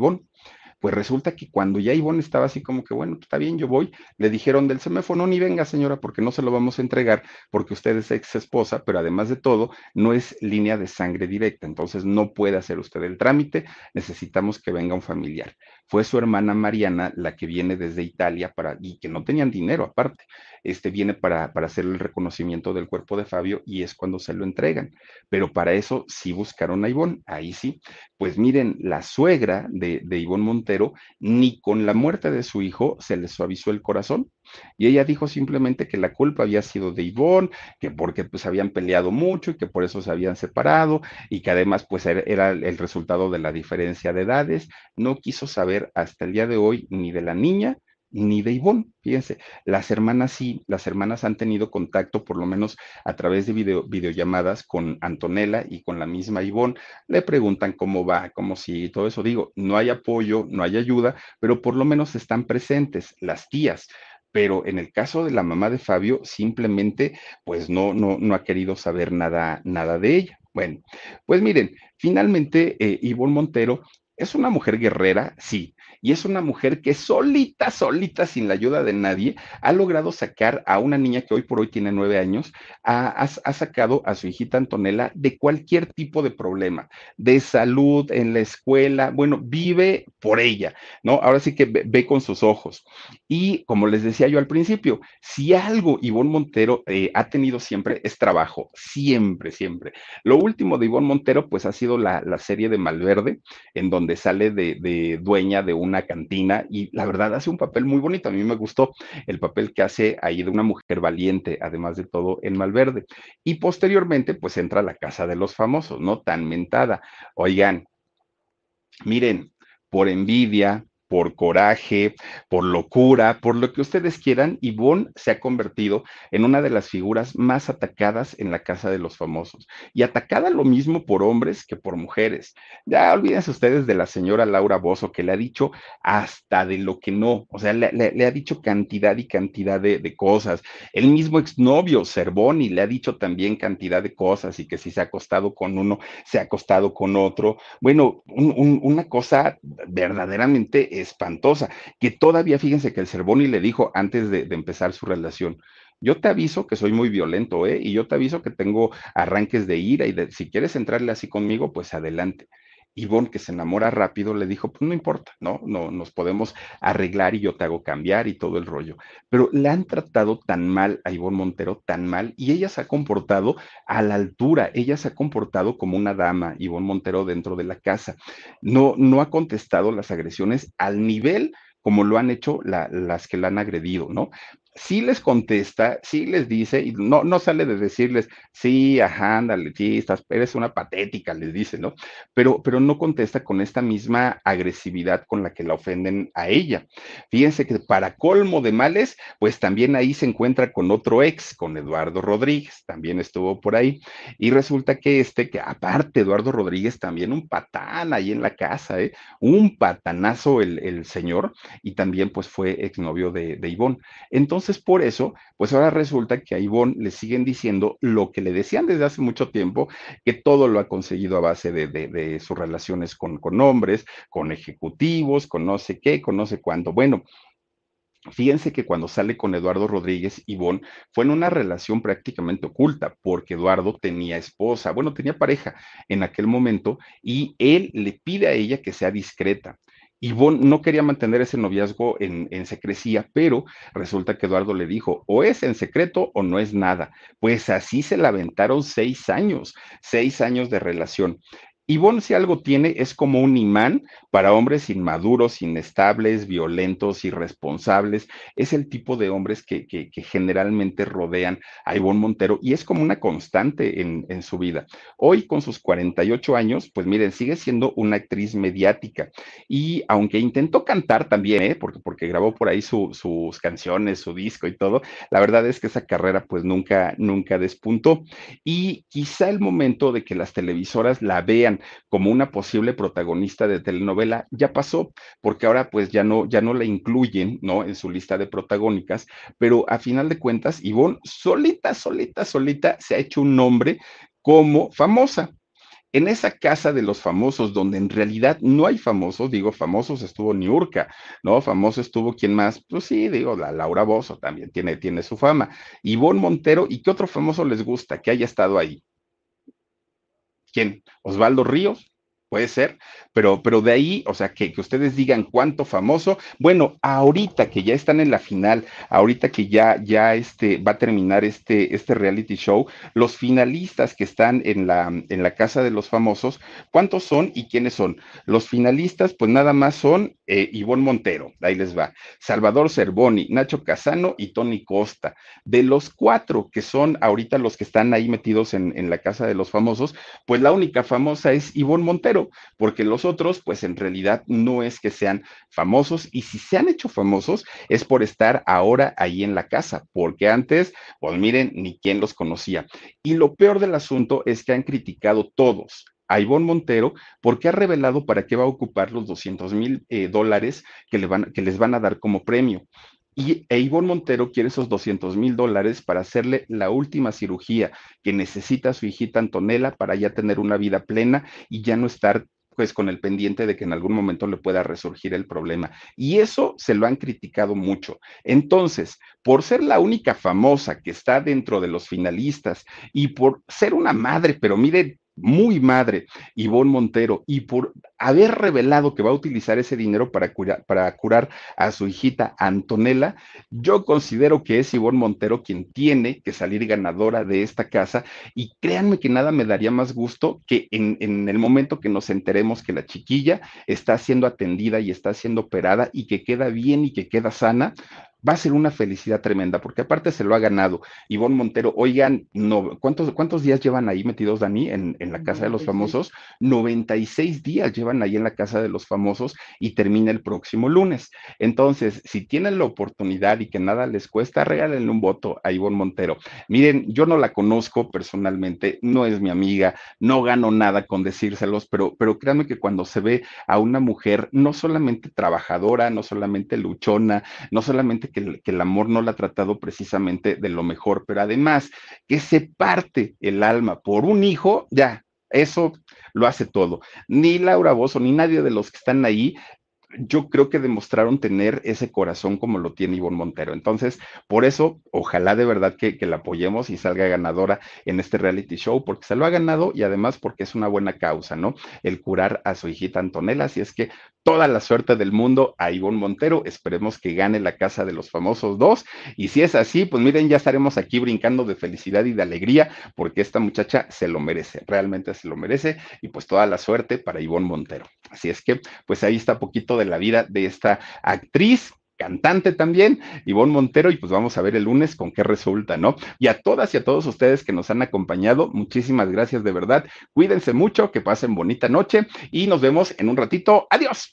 Pues resulta que cuando ya Ivonne estaba así como que, bueno, está bien, yo voy, le dijeron del semáforo, no, ni venga señora, porque no se lo vamos a entregar, porque usted es ex esposa, pero además de todo, no es línea de sangre directa, entonces no puede hacer usted el trámite, necesitamos que venga un familiar. Fue su hermana Mariana la que viene desde Italia para, y que no tenían dinero aparte, este viene para, para hacer el reconocimiento del cuerpo de Fabio y es cuando se lo entregan. Pero para eso sí buscaron a Ivonne, ahí sí. Pues miren, la suegra de, de Ivonne Montero, ni con la muerte de su hijo se le suavizó el corazón. Y ella dijo simplemente que la culpa había sido de Ivonne, que porque pues habían peleado mucho y que por eso se habían separado y que además pues era el resultado de la diferencia de edades. No quiso saber hasta el día de hoy ni de la niña ni de Ivonne. Fíjense, las hermanas sí, las hermanas han tenido contacto por lo menos a través de video, videollamadas con Antonella y con la misma Ivonne. Le preguntan cómo va, cómo sí, todo eso. Digo, no hay apoyo, no hay ayuda, pero por lo menos están presentes las tías. Pero en el caso de la mamá de Fabio, simplemente, pues no, no, no ha querido saber nada, nada de ella. Bueno, pues miren, finalmente eh, Ivonne Montero es una mujer guerrera, sí, y es una mujer que solita, solita, sin la ayuda de nadie, ha logrado sacar a una niña que hoy por hoy tiene nueve años, ha, ha, sacado a su hijita Antonella de cualquier tipo de problema, de salud, en la escuela, bueno, vive por ella, ¿no? Ahora sí que ve, ve con sus ojos. Y como les decía yo al principio, si algo Ivonne Montero eh, ha tenido siempre es trabajo, siempre, siempre. Lo último de Ivonne Montero, pues ha sido la, la serie de Malverde, en donde sale de, de dueña de un una cantina y la verdad hace un papel muy bonito. A mí me gustó el papel que hace ahí de una mujer valiente, además de todo en Malverde. Y posteriormente, pues entra a la casa de los famosos, ¿no? Tan mentada. Oigan, miren, por envidia, por coraje, por locura, por lo que ustedes quieran, Yvonne se ha convertido en una de las figuras más atacadas en la casa de los famosos. Y atacada lo mismo por hombres que por mujeres. Ya olvídense ustedes de la señora Laura Bozo, que le ha dicho hasta de lo que no, o sea, le, ha dicho cantidad y cantidad de, cosas. El mismo exnovio, Cervoni, le ha dicho también cantidad de cosas y que si se ha acostado con uno, se ha acostado con otro. Bueno, un, un, una cosa verdaderamente espantosa, que todavía fíjense que el Cervoni le dijo antes de, empezar su relación, yo te aviso que soy muy violento, ¿eh? Y yo te aviso que tengo arranques de ira y de, si quieres entrarle así conmigo, pues adelante. Ivonne, que se enamora rápido, le dijo, pues no importa, ¿no? No nos podemos arreglar y yo te hago cambiar y todo el rollo. Pero le han tratado tan mal a Ivonne Montero, tan mal, y ella se ha comportado a la altura, ella se ha comportado como una dama, Ivonne Montero, dentro de la casa. No, no ha contestado las agresiones al nivel como lo han hecho la, las que la han agredido, ¿no? Sí les contesta, sí les dice, y no, no sale de decirles, sí, ajá, ándale, sí, estás, eres una patética, les dice, ¿no? Pero, pero no contesta con esta misma agresividad con la que la ofenden a ella. Fíjense que para colmo de males, pues también ahí se encuentra con otro ex, con Eduardo Rodríguez, también estuvo por ahí, y resulta que este, que aparte Eduardo Rodríguez, también un patán ahí en la casa, ¿eh? Un patanazo el, el señor, y también pues fue exnovio de, de Ivonne. Entonces, entonces, por eso, pues ahora resulta que a Ivonne le siguen diciendo lo que le decían desde hace mucho tiempo, que todo lo ha conseguido a base de, sus relaciones con, con hombres, con ejecutivos, con no sé qué, con no sé cuánto. Bueno, Fíjense que cuando sale con Eduardo Rodríguez, Ivonne fue en una relación prácticamente oculta, porque Eduardo tenía esposa, bueno, tenía pareja en aquel momento, y él le pide a ella que sea discreta. Ivonne no quería mantener ese noviazgo en, en, secrecía, pero resulta que Eduardo le dijo, o es en secreto o no es nada. Pues así se la aventaron seis años, seis años de relación. Ivonne, si algo tiene, es como un imán para hombres inmaduros, inestables, violentos, irresponsables. Es el tipo de hombres que, que, generalmente rodean a Ivonne Montero y es como una constante en, en, su vida. Hoy, con sus 48 años, pues miren, sigue siendo una actriz mediática. Y aunque intentó cantar también, ¿eh? porque, porque grabó por ahí su, sus canciones, su disco y todo, la verdad es que esa carrera pues nunca, nunca despuntó. Y quizá el momento de que las televisoras la vean como una posible protagonista de telenovela, ya pasó, porque ahora pues ya no, ya no la incluyen, ¿no? En su lista de protagónicas, pero a final de cuentas, Ivonne solita, solita, solita se ha hecho un nombre como famosa. En esa casa de los famosos, donde en realidad no hay famosos, digo, famosos estuvo Niurka, ¿no? Famoso estuvo quien más, pues sí, digo, la Laura Bozo también tiene, tiene su fama. Ivonne Montero, ¿y qué otro famoso les gusta que haya estado ahí? ¿Quién? Osvaldo Ríos, puede ser, pero, pero de ahí, o sea, que, que, ustedes digan cuánto famoso, bueno, ahorita que ya están en la final, ahorita que ya, ya este, va a terminar este, este reality show, los finalistas que están en la, en la casa de los famosos, ¿cuántos son y quiénes son? Los finalistas, pues nada más son eh, Ivonne Montero, ahí les va, Salvador Cervoni, Nacho Casano y Tony Costa. De los cuatro que son ahorita los que están ahí metidos en, en la casa de los famosos, pues la única famosa es Ivonne Montero porque los otros, pues en realidad no es que sean famosos y si se han hecho famosos es por estar ahora ahí en la casa, porque antes, pues miren, ni quién los conocía. Y lo peor del asunto es que han criticado todos a Ivonne Montero porque ha revelado para qué va a ocupar los 200 mil eh, dólares que, le que les van a dar como premio. Y Montero quiere esos 200 mil dólares para hacerle la última cirugía que necesita su hijita Antonella para ya tener una vida plena y ya no estar pues con el pendiente de que en algún momento le pueda resurgir el problema. Y eso se lo han criticado mucho. Entonces, por ser la única famosa que está dentro de los finalistas y por ser una madre, pero mire, muy madre, Ivonne Montero, y por haber revelado que va a utilizar ese dinero para curar, para curar a su hijita Antonella, yo considero que es Ivonne Montero quien tiene que salir ganadora de esta casa y créanme que nada me daría más gusto que en, en el momento que nos enteremos que la chiquilla está siendo atendida y está siendo operada y que queda bien y que queda sana, va a ser una felicidad tremenda, porque aparte se lo ha ganado. Ivonne Montero, oigan, no, ¿cuántos, ¿cuántos días llevan ahí metidos, Dani, en, en la Casa de los Famosos? 96 días llevan ahí en la Casa de los Famosos y termina el próximo lunes. Entonces, si tienen la oportunidad y que nada les cuesta, regálenle un voto a Ivonne Montero. Miren, yo no la conozco personalmente, no es mi amiga, no gano nada con decírselos, pero, pero créanme que cuando se ve a una mujer no solamente trabajadora, no solamente luchona, no solamente que, el amor no la ha tratado precisamente de lo mejor, pero además que se parte el alma por un hijo, ya, eso lo hace todo. Ni Laura Bozo, ni nadie de los que están ahí yo creo que demostraron tener ese corazón como lo tiene Ivonne Montero. Entonces, por eso, ojalá de verdad que, que, la apoyemos y salga ganadora en este reality show, porque se lo ha ganado y además porque es una buena causa, ¿no? El curar a su hijita Antonella. Así es que toda la suerte del mundo a Ivonne Montero. Esperemos que gane la casa de los famosos dos. Y si es así, pues miren, ya estaremos aquí brincando de felicidad y de alegría, porque esta muchacha se lo merece, realmente se lo merece. Y pues toda la suerte para Ivonne Montero. Así es que, pues ahí está poquito de la vida de esta actriz cantante también, Ivonne Montero, y pues vamos a ver el lunes con qué resulta, ¿no? Y a todas y a todos ustedes que nos han acompañado, muchísimas gracias de verdad. Cuídense mucho, que pasen bonita noche y nos vemos en un ratito. Adiós.